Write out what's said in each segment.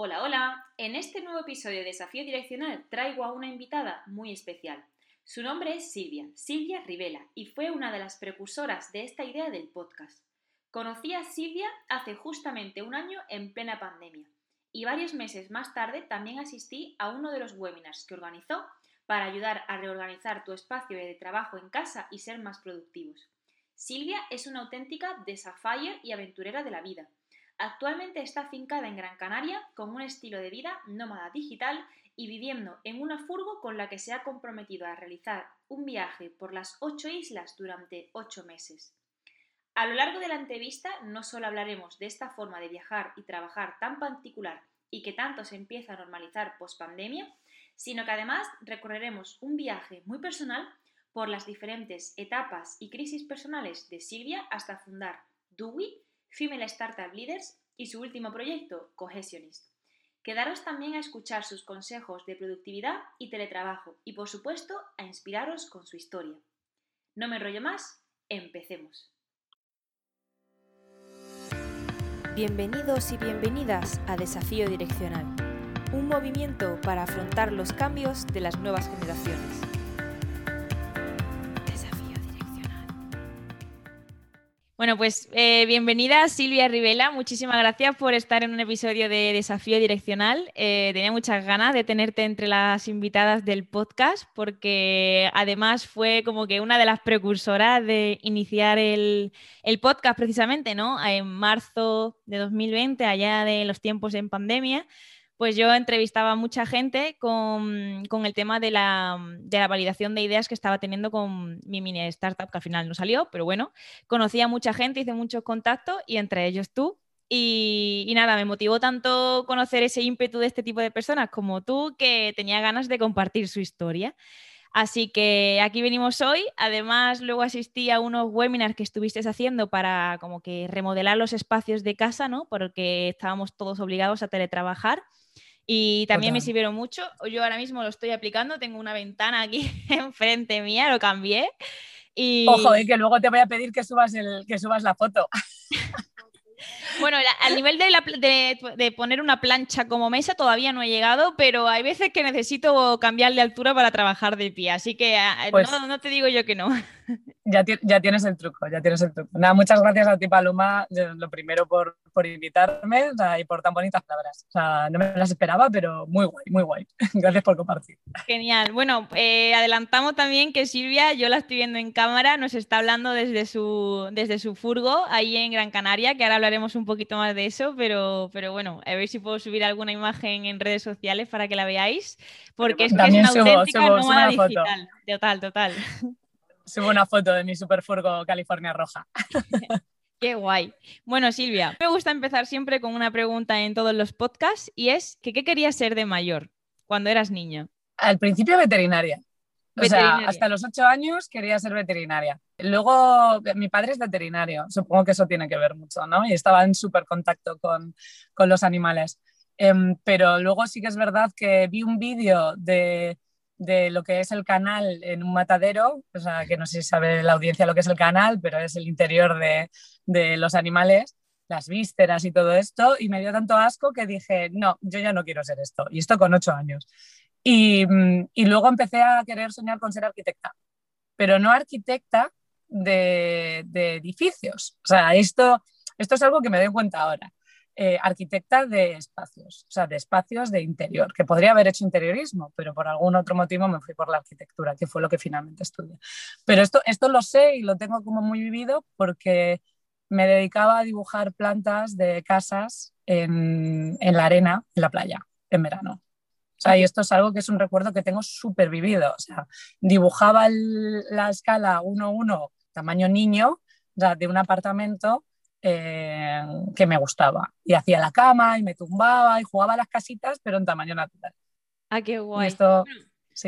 Hola, hola. En este nuevo episodio de Desafío Direccional traigo a una invitada muy especial. Su nombre es Silvia, Silvia Rivela, y fue una de las precursoras de esta idea del podcast. Conocí a Silvia hace justamente un año en plena pandemia, y varios meses más tarde también asistí a uno de los webinars que organizó para ayudar a reorganizar tu espacio de trabajo en casa y ser más productivos. Silvia es una auténtica desafier y aventurera de la vida Actualmente está afincada en Gran Canaria con un estilo de vida nómada digital y viviendo en una furgo con la que se ha comprometido a realizar un viaje por las ocho islas durante ocho meses. A lo largo de la entrevista no solo hablaremos de esta forma de viajar y trabajar tan particular y que tanto se empieza a normalizar post pandemia, sino que además recorreremos un viaje muy personal por las diferentes etapas y crisis personales de Silvia hasta fundar Dewey Female Startup Leaders y su último proyecto, Cohesionist. Quedaros también a escuchar sus consejos de productividad y teletrabajo y por supuesto a inspiraros con su historia. No me enrollo más, empecemos. Bienvenidos y bienvenidas a Desafío Direccional, un movimiento para afrontar los cambios de las nuevas generaciones. Bueno, pues eh, bienvenida Silvia Rivela. Muchísimas gracias por estar en un episodio de Desafío Direccional. Eh, tenía muchas ganas de tenerte entre las invitadas del podcast porque además fue como que una de las precursoras de iniciar el, el podcast precisamente, ¿no? En marzo de 2020, allá de los tiempos en pandemia pues yo entrevistaba a mucha gente con, el tema de la, validación de ideas que estaba teniendo con mi mini startup, que al final no salió, pero bueno, conocí a mucha gente, hice muchos contactos y entre ellos tú. Y, y, nada, me motivó tanto conocer ese ímpetu de este tipo de personas como tú que tenía ganas de compartir su historia. Así que aquí venimos hoy. Además, luego asistí a unos webinars que estuviste haciendo para como que remodelar los espacios de casa, ¿no? Porque estábamos todos obligados a teletrabajar. Y también me sirvieron mucho. Yo ahora mismo lo estoy aplicando, tengo una ventana aquí enfrente mía, lo cambié. Y... Ojo, eh, que luego te voy a pedir que subas, el, que subas la foto. Bueno, al nivel de, poner una plancha como mesa todavía no he llegado, pero hay veces que necesito cambiar de altura para trabajar de pie, así que ah, pues no, te digo yo que no. Ya, ya, tienes el truco, ya tienes el truco. Nada, muchas gracias a ti, Paloma, lo primero por, por invitarme y por tan bonitas palabras. O sea, no me las esperaba, pero muy guay, muy guay. Gracias por compartir. Genial. Bueno, eh, adelantamos también que Silvia, yo la estoy viendo en cámara, nos está hablando desde su, desde su furgo ahí en Gran Canaria, que ahora hablaremos un poquito más de eso, pero, pero bueno, a ver si puedo subir alguna imagen en redes sociales para que la veáis, porque es, que es una auténtica nómada digital. Total, total. Subo una foto de mi superfurgo California Roja. Qué guay. Bueno, Silvia, me gusta empezar siempre con una pregunta en todos los podcasts y es que ¿qué querías ser de mayor cuando eras niño? Al principio veterinaria. O sea, hasta los ocho años quería ser veterinaria. Luego, mi padre es veterinario, supongo que eso tiene que ver mucho, ¿no? Y estaba en súper contacto con, con, los animales. Em, pero luego sí que es verdad que vi un vídeo de, de, lo que es el canal en un matadero, o sea, que no sé si sabe la audiencia lo que es el canal, pero es el interior de, de los animales las vísceras y todo esto, y me dio tanto asco que dije, no, yo ya no quiero ser esto, y esto con ocho años. Mm, y, luego empecé a querer soñar con ser arquitecta, pero no arquitecta de, edificios. O sea, esto, esto es algo que me doy cuenta ahora. Eh, arquitecta de espacios, o sea, de espacios de interior, que podría haber hecho interiorismo, pero por algún otro motivo me fui por la arquitectura, que fue lo que finalmente estudié. Pero esto, esto lo sé y lo tengo como muy vivido porque me dedicaba a dibujar plantas de casas en, la arena, en la playa, en verano. O sea, y esto es algo que es un recuerdo que tengo súper vivido. O sea, dibujaba la escala 1-1, tamaño niño, de un apartamento eh, que me gustaba. Y hacía la cama y me tumbaba y jugaba a las casitas, pero en tamaño natural. Ah, qué guay. esto,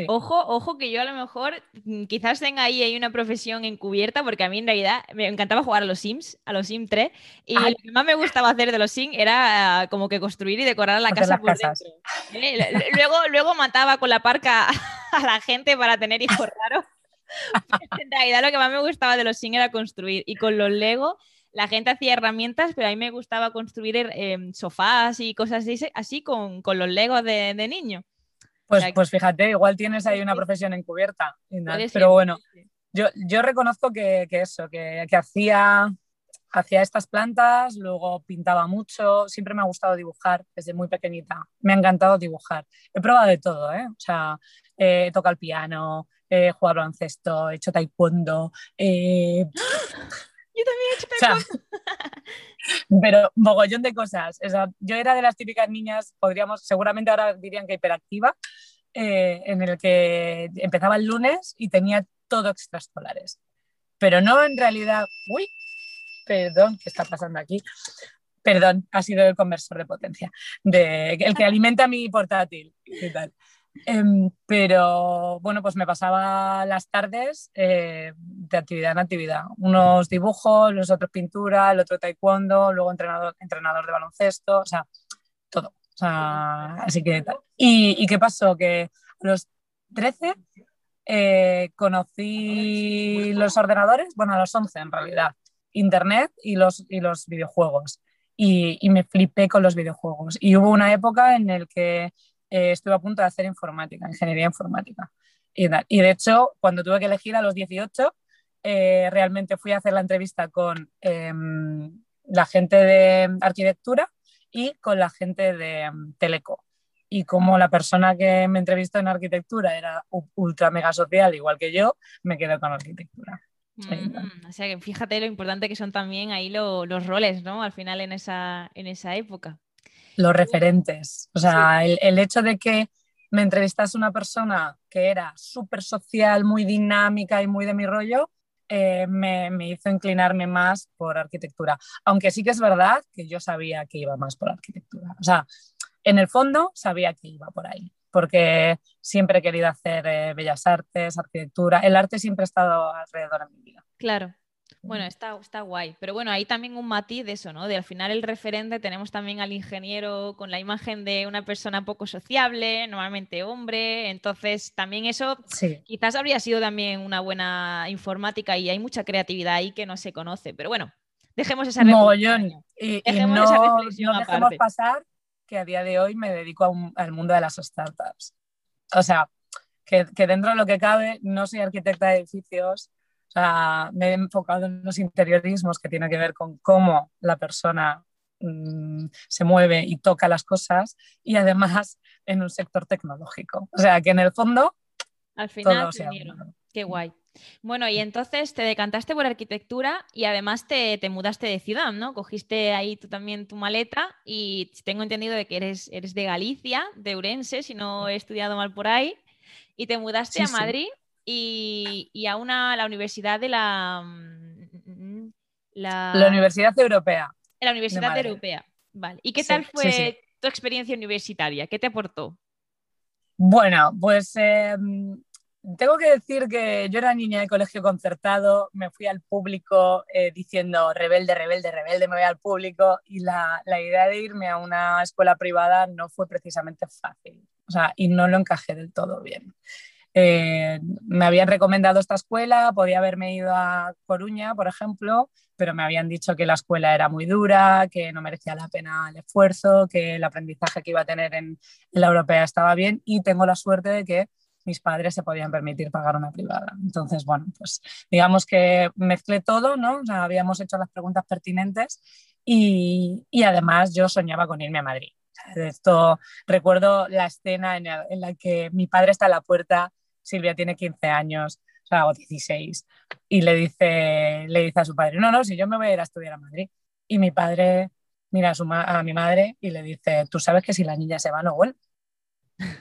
Ojo, ojo que yo a lo mejor mm, quizás tenga ahí, hay una profesión encubierta, porque a mí en realidad me encantaba jugar a los Sims, a los Sims 3, y lo que más me gustaba hacer de los Sims era como que construir y decorar la casa por dentro. ¿eh? Luego, luego mataba con la parca a la gente para tener hijos raros. en realidad lo que más me gustaba de los Sims era construir, y con los Lego la gente hacía herramientas, pero a mí me gustaba construir em, sofás y cosas así, así con, los legos de, niño. Pues, pues fíjate, igual tienes ahí una profesión encubierta. Pero bueno, yo, yo reconozco que, eso, que, que hacía hacía estas plantas, luego pintaba mucho, siempre me ha gustado dibujar desde muy pequeñita, me ha encantado dibujar. He probado de todo, ¿eh? O sea, he tocado el piano, he jugado baloncesto, he hecho taekwondo. Eh, yo también he hecho taekwondo. pero mogollón de cosas. yo era de las típicas niñas, podríamos, seguramente ahora dirían que hiperactiva, eh, en el que empezaba el lunes y tenía todo extraescolares. Pero no en realidad, uy, perdón, ¿qué está pasando aquí? Perdón, ha sido el conversor de potencia, de, el que alimenta mi portátil em, pero bueno, pues me pasaba las tardes eh, de actividad en actividad. Unos dibujos, los otros pintura, el otro taekwondo, luego entrenador, entrenador de baloncesto, o sea, todo. así que ¿Y, qué pasó? Que a los 13 eh, conocí los ordenadores, bueno, a los 11 en realidad. Internet y los, y los videojuegos. Y, y, me flipé con los videojuegos. Y hubo una época en la que eh, estuve a punto de hacer informática, ingeniería informática. Y, y, de hecho, cuando tuve que elegir a los 18, eh, realmente fui a hacer la entrevista con em, la gente de arquitectura y con la gente de em, Teleco. Y como la persona que me entrevistó en arquitectura era ultra mega social, igual que yo, me quedé con arquitectura. Mm, o sea que fíjate lo importante que son también ahí los roles, ¿no? Al final en esa, en esa época. Los referentes. O sea, el, hecho de que me entrevistase una persona que era súper social, muy dinámica y muy de mi rollo, eh, me, me, hizo inclinarme más por arquitectura. Aunque sí que es verdad que yo sabía que iba más por arquitectura. O sea, en el fondo sabía que iba por ahí porque siempre he querido hacer eh, bellas artes, arquitectura. El arte siempre ha estado alrededor de mi vida. Claro. Bueno, está, está guay. Pero bueno, hay también un matiz de eso, ¿no? De al final el referente tenemos también al ingeniero con la imagen de una persona poco sociable, normalmente hombre. Entonces, también eso quizás habría sido también una buena informática y hay mucha creatividad ahí que no se conoce. Pero bueno, dejemos esa reflexión. Y, dejemos no, esa reflexión no dejemos pasar que a día de hoy me dedico al mundo de las startups. O sea, que, dentro de lo que cabe no soy arquitecta de edificios, o sea, me he enfocado en los interiorismos que tienen que ver con cómo la persona mm, se mueve y toca las cosas y además en un sector tecnológico. O sea, que en el fondo... Al final, qué guay. Bueno, y entonces te decantaste por arquitectura y además te, mudaste de ciudad, ¿no? Cogiste ahí tú también tu maleta y tengo entendido de que eres, eres de Galicia, de Urense, si no he estudiado mal por ahí, y te mudaste a Madrid y, a una, la universidad de la, mm, la... Universidad Europea. La Universidad Europea, vale. ¿Y qué tal fue tu experiencia universitaria? ¿Qué te aportó? Bueno, pues... Em, tengo que decir que yo era niña de colegio concertado, me fui al público eh, diciendo rebelde, rebelde, rebelde, me voy al público y la, la, idea de irme a una escuela privada no fue precisamente fácil, o sea, y no lo encajé del todo bien. Eh, me habían recomendado esta escuela, podía haberme ido a Coruña, por ejemplo, pero me habían dicho que la escuela era muy dura, que no merecía la pena el esfuerzo, que el aprendizaje que iba a tener en, en la europea estaba bien y tengo la suerte de que mis padres se podían permitir pagar una privada. Entonces, bueno, pues digamos que mezclé todo, ¿no? O sea, habíamos hecho las preguntas pertinentes y, y además yo soñaba con irme a Madrid. Esto, recuerdo la escena en, en, la que mi padre está a la puerta, Silvia tiene 15 años, o sea, o 16, y le dice, le dice a su padre, no, no, si yo me voy a ir a estudiar a Madrid. Y mi padre mira a, su a mi madre y le dice, tú sabes que si la niña se va no vuelve.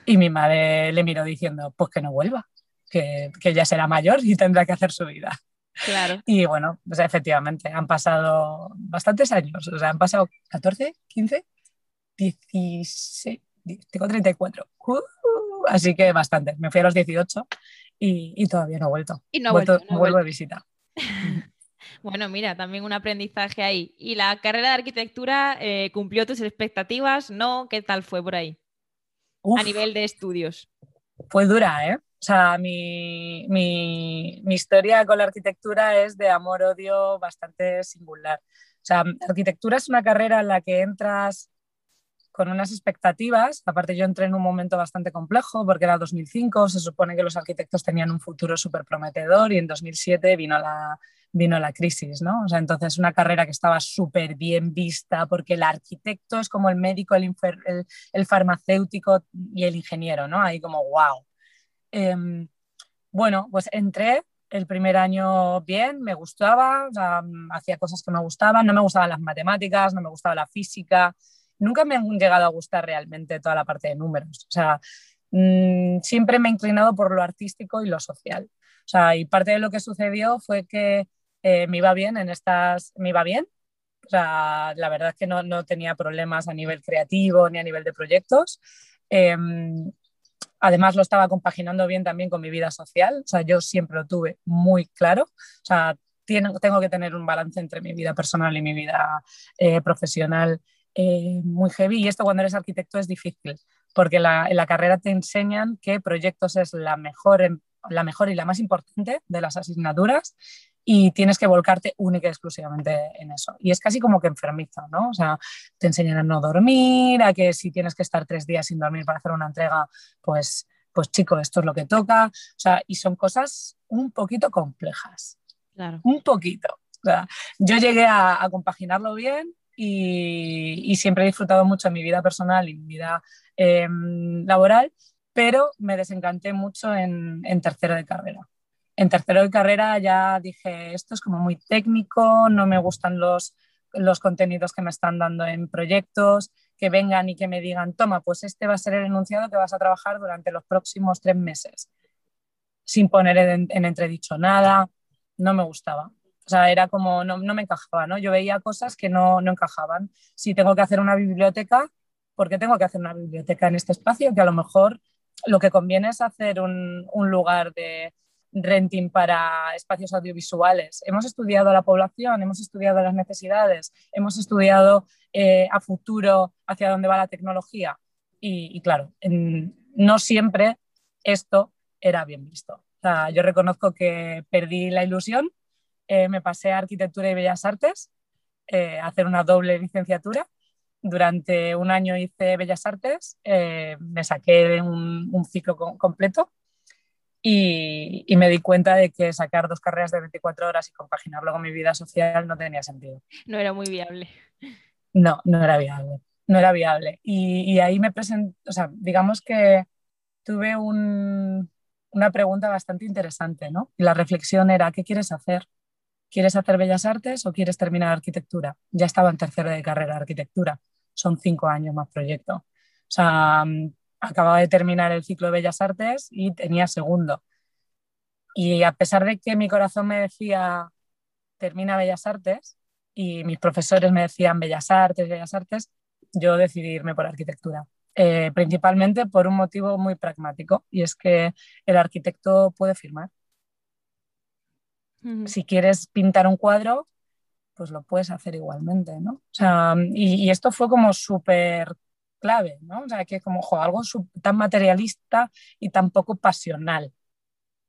Y mi madre le miró diciendo, pues que no vuelva, que, que ya será mayor y tendrá que hacer su vida. Claro. Y bueno, pues efectivamente, han pasado bastantes años, o sea, han pasado 14, 15, 16, tengo 34. Uh, así que bastante. Me fui a los 18 y, y todavía no he vuelto. Y no, he vuelto, no vuelvo de visita. Bueno, mira, también un aprendizaje ahí. ¿Y la carrera de arquitectura eh, cumplió tus expectativas? ¿No? ¿Qué tal fue por ahí? a nivel de estudios? Fue dura, ¿eh? O sea, mi, mi, mi historia con la arquitectura es de amor-odio bastante singular. O sea, arquitectura es una carrera en la que entras con unas expectativas. Aparte, yo entré en un momento bastante complejo porque era 2005, se supone que los arquitectos tenían un futuro súper prometedor y en 2007 vino la, vino la crisis, ¿no? O sea, entonces una carrera que estaba súper bien vista porque el arquitecto es como el médico, el, el, farmacéutico y el ingeniero, ¿no? Ahí como, wow. Em, bueno, pues entré el primer año bien, me gustaba, o sea, hacía cosas que me gustaban, no me gustaban las matemáticas, no me gustaba la física, nunca me han llegado a gustar realmente toda la parte de números, o sea, mm, siempre me he inclinado por lo artístico y lo social. O sea, y parte de lo que sucedió fue que eh, me iba bien en estas, me iba bien. O sea, la verdad es que no, no tenía problemas a nivel creativo ni a nivel de proyectos. Em, además lo estaba compaginando bien también con mi vida social. O sea, yo siempre lo tuve muy claro. O sea, tengo que tener un balance entre mi vida personal y mi vida eh, profesional eh, muy heavy. Y esto cuando eres arquitecto es difícil, porque la, en la carrera te enseñan que proyectos es la mejor, la mejor y la más importante de las asignaturas y tienes que volcarte única y exclusivamente en eso. Y es casi como que enfermiza, ¿no? O sea, te enseñan a no dormir, a que si tienes que estar tres días sin dormir para hacer una entrega, pues, pues chico, esto es lo que toca. O sea, y son cosas un poquito complejas. Claro. Un poquito. O sea, yo llegué a, compaginarlo bien y, siempre he disfrutado mucho de mi vida personal y mi vida em, laboral, pero me desencanté mucho en, en tercero de carrera en tercero de carrera ya dije, esto es como muy técnico, no me gustan los, los contenidos que me están dando en proyectos, que vengan y que me digan, toma, pues este va a ser el enunciado que vas a trabajar durante los próximos tres meses, sin poner en, entredicho nada, no me gustaba. O sea, era como, no, me encajaba, ¿no? Yo veía cosas que no, no encajaban. Si tengo que hacer una biblioteca, ¿por qué tengo que hacer una biblioteca en este espacio? Que a lo mejor lo que conviene es hacer un, un lugar de, renting para espacios audiovisuales. Hemos estudiado la población, hemos estudiado las necesidades, hemos estudiado eh, a futuro hacia dónde va la tecnología. Y, claro, no siempre esto era bien visto. yo reconozco que perdí la ilusión, eh, me pasé a Arquitectura y Bellas Artes, eh, a hacer una doble licenciatura. Durante un año hice Bellas Artes, me saqué un, un ciclo completo y, me di cuenta de que sacar dos carreras de 24 horas y compaginarlo con mi vida social no tenía sentido. No era muy viable. No, no era viable. No era viable. Y, ahí me presenté, o sea, digamos que tuve una pregunta bastante interesante, ¿no? Y la reflexión era, ¿qué quieres hacer? ¿Quieres hacer bellas artes o quieres terminar arquitectura? Ya estaba en tercero de carrera de arquitectura. Son cinco años más proyecto. O sea, acababa de terminar el ciclo de Bellas Artes y tenía segundo. Y a pesar de que mi corazón me decía, termina Bellas Artes, y mis profesores me decían Bellas Artes, Bellas Artes, yo decidí irme por arquitectura. Eh, principalmente por un motivo muy pragmático, y es que el arquitecto puede firmar. Si quieres pintar un cuadro, pues lo puedes hacer igualmente, ¿no? O sea, y, y esto fue como súper clave, ¿no? O sea, que como algo tan materialista y tan poco pasional.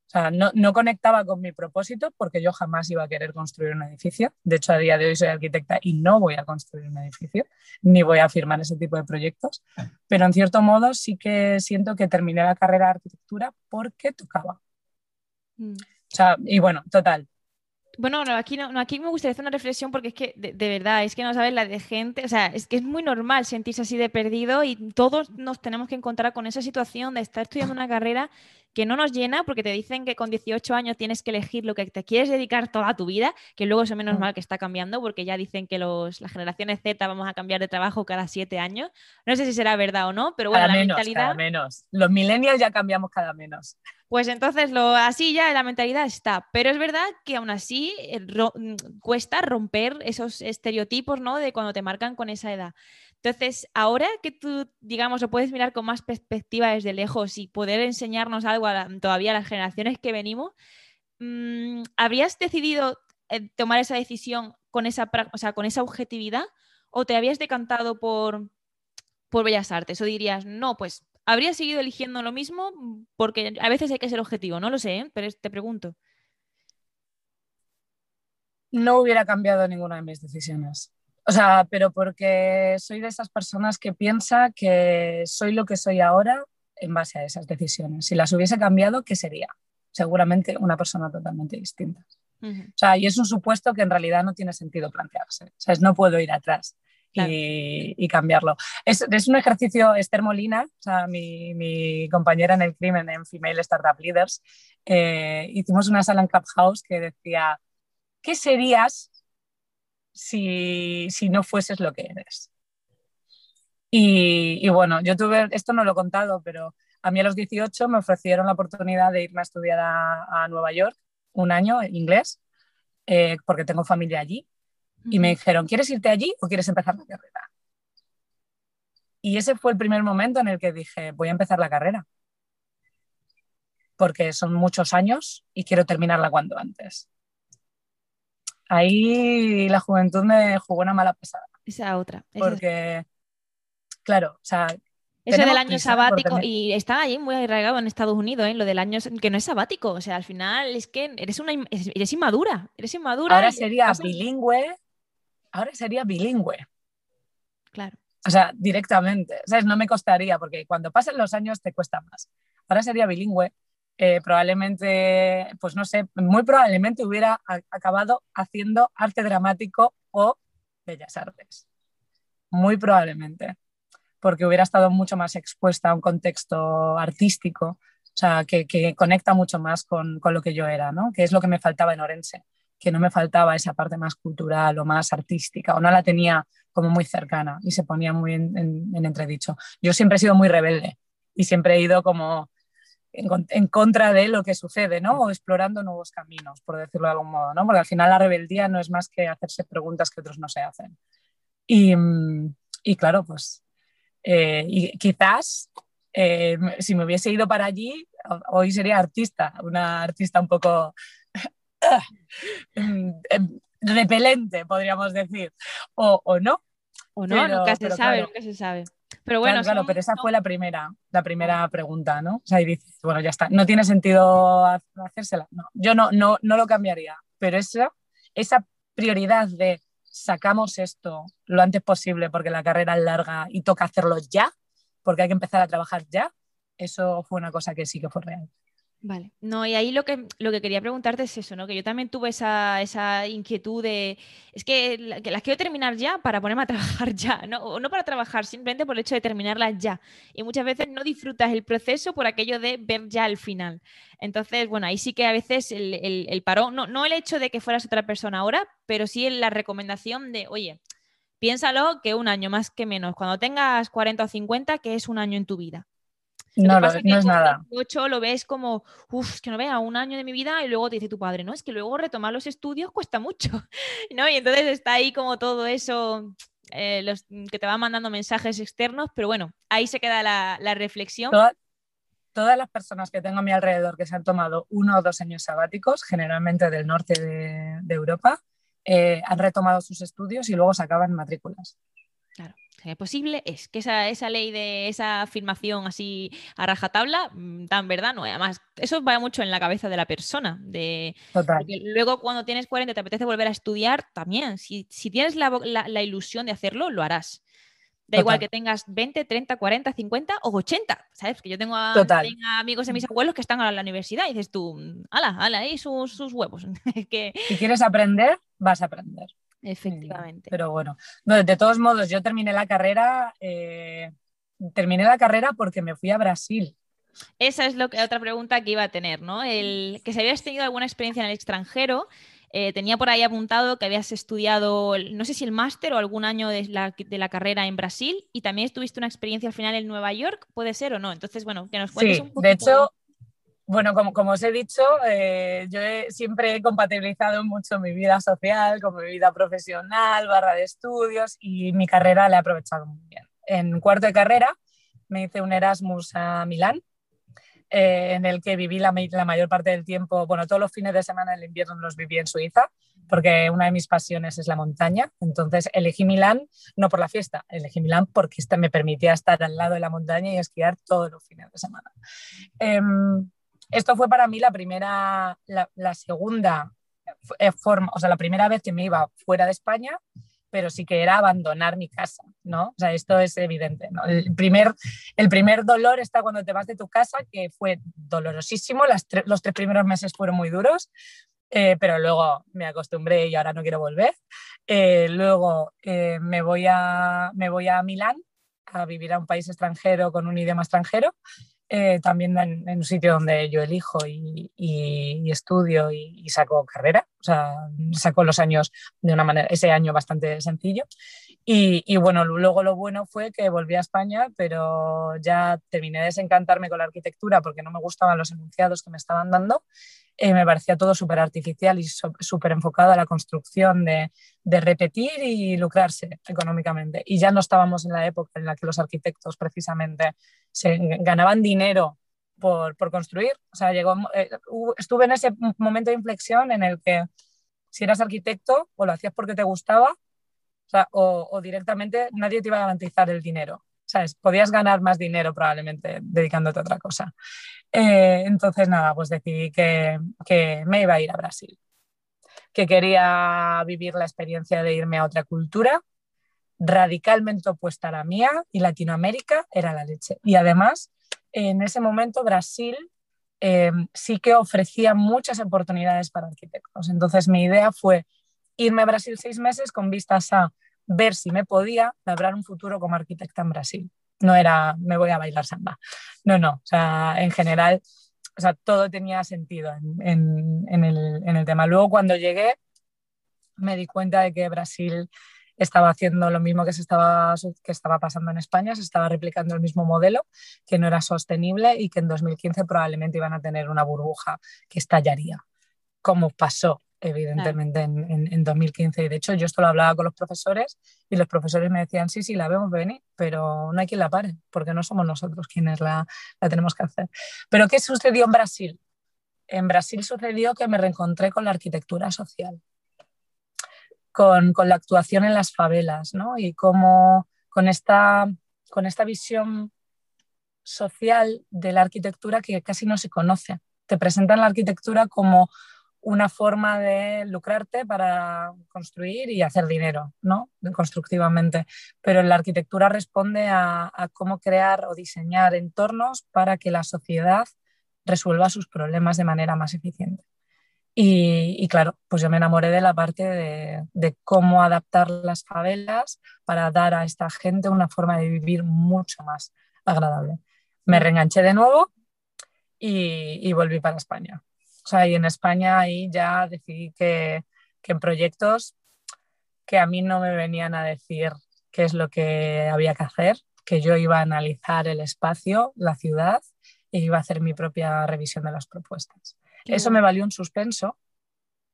O sea, no, no, conectaba con mi propósito porque yo jamás iba a querer construir un edificio. De hecho, a día de hoy soy arquitecta y no voy a construir un edificio, ni voy a firmar ese tipo de proyectos. Pero en cierto modo sí que siento que terminé la carrera de arquitectura porque tocaba. Mm. Y bueno, total, bueno, no, aquí, no, aquí me gustaría hacer una reflexión porque es que, de, verdad, es que no sabes la de gente, o sea, es que es muy normal sentirse así de perdido y todos nos tenemos que encontrar con esa situación de estar estudiando una carrera que no nos llena porque te dicen que con 18 años tienes que elegir lo que te quieres dedicar toda tu vida, que luego es menos mm. mal que está cambiando porque ya dicen que los, las generaciones Z vamos a cambiar de trabajo cada 7 años. No sé si será verdad o no, pero bueno, la mentalidad... Cada menos. Los millennials ya cambiamos cada menos. Pues entonces lo, así ya la mentalidad está. Pero es verdad que aún así eh, mm, cuesta romper esos estereotipos ¿no? de cuando te marcan con esa edad. Entonces, ahora que tú, digamos, lo puedes mirar con más perspectiva desde lejos y poder enseñarnos algo todavía a las generaciones que venimos, mm, ¿habrías decidido eh, tomar esa decisión con esa, o con esa objetividad o te habías decantado por, por Bellas Artes? ¿O dirías, no, pues ¿habrías seguido eligiendo lo mismo? Porque a veces hay que ser objetivo, no lo sé, ¿eh? pero te pregunto. No hubiera cambiado ninguna de mis decisiones. O sea, pero porque soy de esas personas que piensa que soy lo que soy ahora en base a esas decisiones. Si las hubiese cambiado, ¿qué sería? Seguramente una persona totalmente distinta. O sea, y es un supuesto que en realidad no tiene sentido plantearse. O sea, no puedo ir atrás. Y, cambiarlo. Es, es, un ejercicio, Esther Molina, o sea, mi, mi, compañera en el crimen en Female Startup Leaders, eh, hicimos una sala en Clubhouse que decía, ¿qué serías si, si no fueses lo que eres? Y, y, bueno, yo tuve, esto no lo he contado, pero a mí a los 18 me ofrecieron la oportunidad de irme a estudiar a, a Nueva York un año en inglés, eh, porque tengo familia allí. Y me dijeron, ¿quieres irte allí o quieres empezar la carrera? Y ese fue el primer momento en el que dije, voy a empezar la carrera. Porque son muchos años y quiero terminarla cuanto antes. Ahí la juventud me jugó una mala pesada. Esa otra. porque, claro, o sea, eso del año sabático, y está allí muy arraigado en Estados Unidos, ¿eh? lo del año que no es sabático. O sea, al final es que eres una eres inmadura. Eres inmadura. Ahora sería bilingüe. Ahora sería bilingüe. Claro. O sea, directamente. ¿Sabes? No me costaría, porque cuando pasen los años te cuesta más. Ahora sería bilingüe. Eh, probablemente, pues no sé, muy probablemente hubiera acabado haciendo arte dramático o bellas artes. Muy probablemente porque hubiera estado mucho más expuesta a un contexto artístico, o sea, que, conecta mucho más con, con, lo que yo era, ¿no? Que es lo que me faltaba en Orense, que no me faltaba esa parte más cultural o más artística, o no la tenía como muy cercana y se ponía muy en, entredicho. Yo siempre he sido muy rebelde y siempre he ido como en, contra de lo que sucede, ¿no? O explorando nuevos caminos, por decirlo de algún modo, ¿no? Porque al final la rebeldía no es más que hacerse preguntas que otros no se hacen. Y, y claro, pues eh, y quizás eh, si me hubiese ido para allí, hoy sería artista, una artista un poco em, repelente, podríamos decir, o, o no. O no, nunca se sabe, nunca se sabe. Pero bueno, claro, pero esa fue la primera, la primera pregunta, ¿no? O sea, y dices, bueno, ya está, no tiene sentido hacérsela. No, yo no, no, no lo cambiaría, pero esa, esa prioridad de sacamos esto lo antes posible porque la carrera es larga y toca hacerlo ya, porque hay que empezar a trabajar ya, eso fue una cosa que sí que fue real. Vale, no, y ahí lo que, lo que quería preguntarte es eso, ¿no? Que yo también tuve esa, esa inquietud de, es que, las quiero terminar ya para ponerme a trabajar ya, ¿no? O no para trabajar, simplemente por el hecho de terminarlas ya. Y muchas veces no disfrutas el proceso por aquello de ver ya el final. Entonces, bueno, ahí sí que a veces el, el, el parón, no, no el hecho de que fueras otra persona ahora, pero sí la recomendación de, oye, piénsalo que un año más que menos, cuando tengas 40 o 50, que es un año en tu vida. No, no es nada. 8 lo ves como, uff, que no vea un año de mi vida y luego te dice tu padre, no, es que luego retomar los estudios cuesta mucho, ¿no? Y entonces está ahí como todo eso, eh, los, que te va mandando mensajes externos, pero bueno, ahí se queda la, la reflexión. todas las personas que tengo a mi alrededor que se han tomado uno o dos años sabáticos, generalmente del norte de, de Europa, eh, han retomado sus estudios y luego sacaban matrículas. Es posible es que esa, esa, ley de esa afirmación así a rajatabla, mm, tan verdad no. Además, eso va mucho en la cabeza de la persona. De, luego cuando tienes 40 te apetece volver a estudiar, también. Si, si tienes la, la, ilusión de hacerlo, lo harás. Da igual que tengas 20, 30, 40, 50 o 80, ¿sabes? Que yo tengo, amigos de mis abuelos que están a la universidad y dices tú, ala, ala, ahí sus, sus huevos. que... Si quieres aprender, vas a aprender. Efectivamente. Pero bueno, de todos modos, yo terminé la carrera, eh, terminé la carrera porque me fui a Brasil. Esa es lo que, otra pregunta que iba a tener, ¿no? El, que si habías tenido alguna experiencia en el extranjero, eh, tenía por ahí apuntado que habías estudiado, no sé si el máster o algún año de la, de la, carrera en Brasil y también tuviste una experiencia al final en Nueva York, ¿puede ser o no? Entonces, bueno, que nos cuentes un poco. De hecho, bueno, como, como, os he dicho, eh, yo siempre he compatibilizado mucho mi vida social con mi vida profesional, barra de estudios y mi carrera la he aprovechado muy bien. En cuarto de carrera me hice un Erasmus a Milán eh, en el que viví la, mayor parte del tiempo, bueno, todos los fines de semana del invierno los viví en Suiza, porque una de mis pasiones es la montaña. Entonces elegí Milán no por la fiesta, elegí Milán porque este me permitía estar al lado de la montaña y esquiar todos los fines de semana. Em, esto fue para mí la primera, la, segunda eh, forma, o sea, la primera vez que me iba fuera de España pero sí que era abandonar mi casa, ¿no? O sea, esto es evidente. El primer, el primer dolor está cuando te vas de tu casa, que fue dolorosísimo, Las los tres primeros meses fueron muy duros, eh, pero luego me acostumbré y ahora no quiero volver. Eh, luego me, voy a, me voy a Milán a vivir a un país extranjero con un idioma extranjero eh, también en, un sitio donde yo elijo y, estudio y, saco carrera, o sea, saco los años de una manera, ese año bastante sencillo. Y, bueno, luego lo bueno fue que volví a España, pero ya terminé de desencantarme con la arquitectura porque no me gustaban los enunciados que me estaban dando eh, me parecía todo súper artificial y súper enfocado a la construcción de, de, repetir y lucrarse económicamente. Y ya no estábamos en la época en la que los arquitectos precisamente se ganaban dinero por, por construir. O sea, llegó, eh, estuve en ese momento de inflexión en el que si eras arquitecto o lo hacías porque te gustaba o, directamente nadie te iba a garantizar el dinero. ¿sabes? Podías ganar más dinero probablemente dedicándote a otra cosa. Eh, entonces, nada, pues decidí que, que, me iba a ir a Brasil, que quería vivir la experiencia de irme a otra cultura radicalmente opuesta a la mía y Latinoamérica era la leche. Y además, en ese momento Brasil eh, sí que ofrecía muchas oportunidades para arquitectos. Entonces mi idea fue irme a Brasil seis meses con vistas a ver si me podía labrar un futuro como arquitecta en Brasil. No era, me voy a bailar samba. No, no. O sea, en general, o sea, todo tenía sentido en, el, el tema. Luego, cuando llegué, me di cuenta de que Brasil estaba haciendo lo mismo que, se estaba, que estaba pasando en España, se estaba replicando el mismo modelo, que no era sostenible y que en 2015 probablemente iban a tener una burbuja que estallaría, como pasó evidentemente en, en, 2015. Y de hecho yo esto lo hablaba con los profesores y los profesores me decían, sí, sí, la vemos venir, pero no hay quien la pare, porque no somos nosotros quienes la, la tenemos que hacer. Pero ¿qué sucedió en Brasil? En Brasil sucedió que me reencontré con la arquitectura social, con, con la actuación en las favelas, ¿no? Y cómo con esta, con esta visión social de la arquitectura que casi no se conoce. Te presentan la arquitectura como una forma de lucrarte para construir y hacer dinero, ¿no? Constructivamente. Pero la arquitectura responde a, cómo crear o diseñar entornos para que la sociedad resuelva sus problemas de manera más eficiente. Y, claro, pues yo me enamoré de la parte de, cómo adaptar las favelas para dar a esta gente una forma de vivir mucho más agradable. Me reenganché de nuevo y volví para España. Sea, y en España ahí ya decidí que, que en proyectos que a mí no me venían a decir qué es lo que había que hacer, que yo iba a analizar el espacio, la ciudad, e iba a hacer mi propia revisión de las propuestas. Eso me valió un suspenso.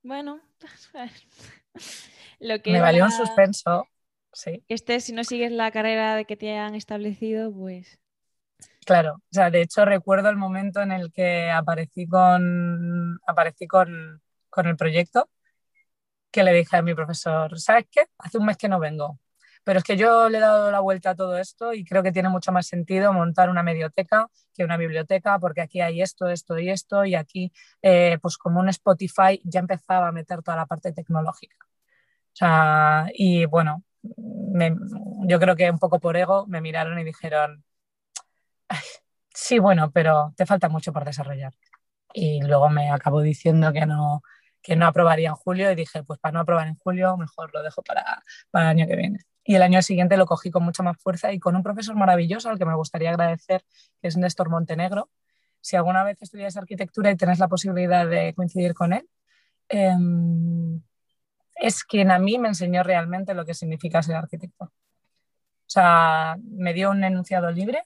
Bueno, lo que me valió un suspenso, sí. Este, si no sigues la carrera que te han establecido, pues Claro, o sea, de hecho recuerdo el momento en el que aparecí con, aparecí con, con el proyecto, que le dije a mi profesor, ¿sabes qué? Hace un mes que no vengo, pero es que yo le he dado la vuelta a todo esto y creo que tiene mucho más sentido montar una medioteca que una biblioteca, porque aquí hay esto, esto y esto, y aquí, eh, pues como un Spotify, ya empezaba a meter toda la parte tecnológica. O sea, y bueno, yo creo que un poco por ego me miraron y dijeron, sí, bueno, pero te falta mucho por desarrollar. Y luego me acabó diciendo que no, que no aprobaría en julio y dije, pues para no aprobar en julio, mejor lo dejo para, para el año que viene. Y el año siguiente lo cogí con mucha más fuerza y con un profesor maravilloso al que me gustaría agradecer, que es Néstor Montenegro. Si alguna vez estudias arquitectura y tenés la posibilidad de coincidir con él, em, es quien a mí me enseñó realmente lo que significa ser arquitecto. O sea, me dio un enunciado libre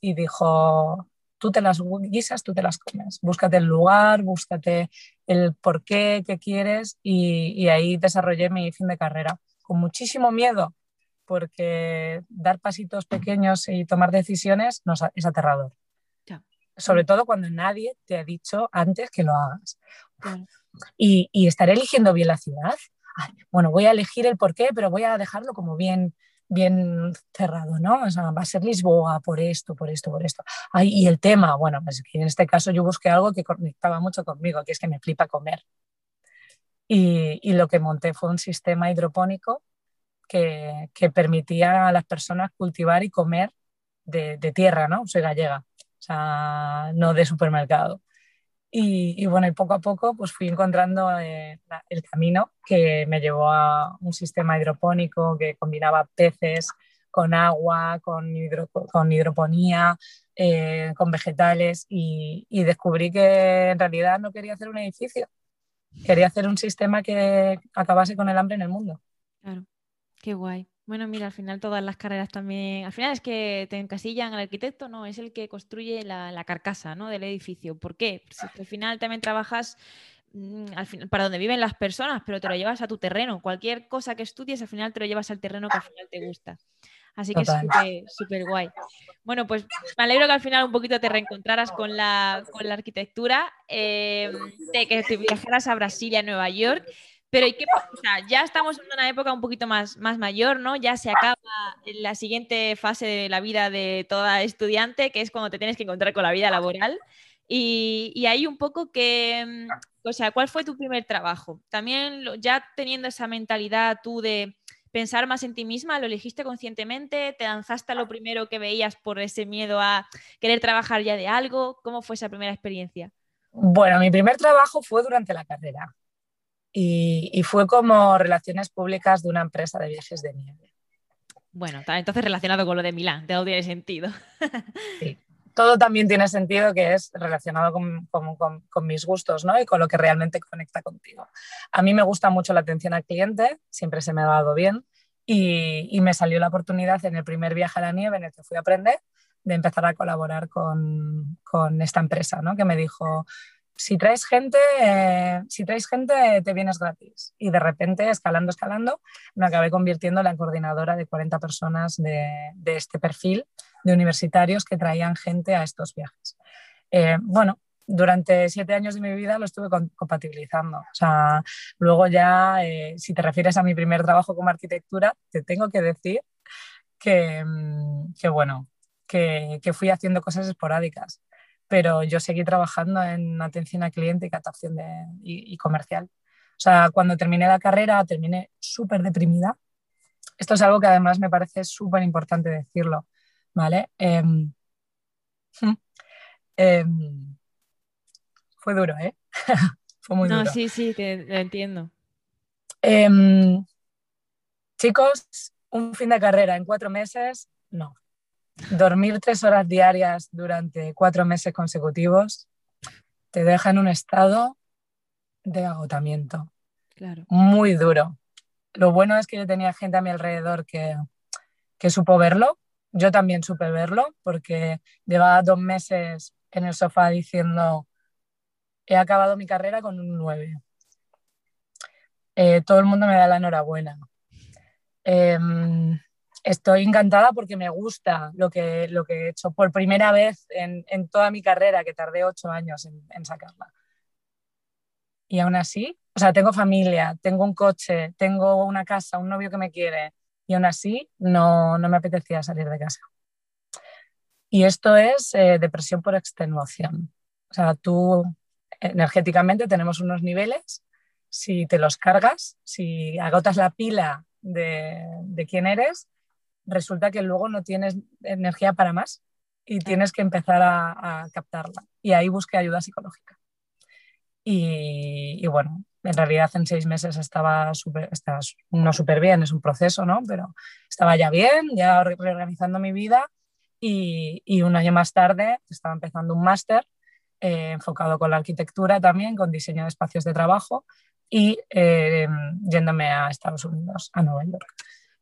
y dijo, tú te las guisas, tú te las comes. Búscate el lugar, búscate el por qué, qué quieres y, ahí desarrollé mi fin de carrera con muchísimo miedo porque dar pasitos pequeños y tomar decisiones es aterrador. sobre todo cuando nadie te ha dicho antes que lo hagas. Y, y estaré eligiendo bien la ciudad. bueno, voy a elegir el porqué, pero voy a dejarlo como bien, bien cerrado, ¿no? O sea, va a ser Lisboa por esto, por esto, por esto. y el tema, bueno, pues en este caso yo busqué algo que conectaba mucho conmigo, que es que me flipa comer. Y, y lo que monté fue un sistema hidropónico que, que, permitía a las personas cultivar y comer de, de tierra, ¿no? Soy gallega, o sea, no de supermercado. Y, bueno, y poco a poco pues fui encontrando eh, el camino que me llevó a un sistema hidropónico que combinaba peces con agua, con, con hidroponía, eh, con vegetales y, y, descubrí que en realidad no quería hacer un edificio, quería hacer un sistema que acabase con el hambre en el mundo. Claro, qué guay. Bueno, mira, al final todas las carreras también, al final es que te encasillan al arquitecto, ¿no? Es el que construye la, carcasa, ¿no? Del edificio. ¿Por qué? Porque al final también trabajas mm, al final, para donde viven las personas, pero te lo llevas a tu terreno. Cualquier cosa que estudies, al final te lo llevas al terreno que al final te gusta. Así que es súper guay. Bueno, pues me alegro que al final un poquito te reencontraras con la, con la arquitectura, eh, de que te viajaras a Brasil y a Nueva York. Pero ¿y qué ya estamos en una época un poquito más, más mayor, ¿no? Ya se acaba la siguiente fase de la vida de toda estudiante, que es cuando te tienes que encontrar con la vida laboral. Y, y ahí un poco que, mm, o sea, ¿cuál fue tu primer trabajo? También ya teniendo esa mentalidad tú de pensar más en ti misma, ¿lo elegiste conscientemente? ¿Te lanzaste a lo primero que veías por ese miedo a querer trabajar ya de algo? ¿Cómo fue esa primera experiencia? Bueno, mi primer trabajo fue durante la carrera y, fue como relaciones públicas de una empresa de viajes de nieve. Bueno, entonces relacionado con lo de Milán, todo tiene sentido. Sí, todo también tiene sentido que es relacionado con, con, mis gustos ¿no? y con lo que realmente conecta contigo. A mí me gusta mucho la atención al cliente, siempre se me ha dado bien y, y, me salió la oportunidad en el primer viaje a la nieve en el que fui a aprender de empezar a colaborar con, con esta empresa, ¿no? que me dijo, si traes gente, eh, si traes gente te vienes gratis. Y de repente, escalando, escalando, me acabé convirtiendo en la coordinadora de 40 personas de, este perfil de universitarios que traían gente a estos viajes. Eh, bueno, durante siete años de mi vida lo estuve compatibilizando. O sea, luego ya, eh, si te refieres a mi primer trabajo como arquitectura, te tengo que decir que, mm, que bueno, que, que fui haciendo cosas esporádicas pero yo seguí trabajando en atención al cliente y captación de, y, comercial. O sea, cuando terminé la carrera terminé súper deprimida. Esto es algo que además me parece súper importante decirlo, ¿vale? Em, em, fue duro, ¿eh? fue muy duro. No, sí, sí, lo entiendo. Em, chicos, un fin de carrera en cuatro meses, no dormir tres horas diarias durante cuatro meses consecutivos te deja en un estado de agotamiento. Claro. Muy duro. Lo bueno es que yo tenía gente a mi alrededor que, que supo verlo. Yo también supe verlo porque llevaba dos meses en el sofá diciendo he acabado mi carrera con un 9. Eh, todo el mundo me da la enhorabuena. Em, estoy encantada porque me gusta lo que, lo que he hecho por primera vez en, en toda mi carrera, que tardé ocho años en, sacarla. Y aún así, o sea, tengo familia, tengo un coche, tengo una casa, un novio que me quiere, y aún así no, no me apetecía salir de casa. Y esto es eh, depresión por extenuación. O sea, tú energéticamente tenemos unos niveles, si te los cargas, si agotas la pila de, de quién eres, resulta que luego no tienes energía para más y tienes que empezar a, captarla. Y ahí busqué ayuda psicológica. Y, bueno, en realidad en seis meses estaba, super, estaba no súper bien, es un proceso, ¿no? Pero estaba ya bien, ya reorganizando mi vida y, y un año más tarde estaba empezando un máster eh, enfocado con la arquitectura también, con diseño de espacios de trabajo y eh, yéndome a Estados Unidos, a Nueva York.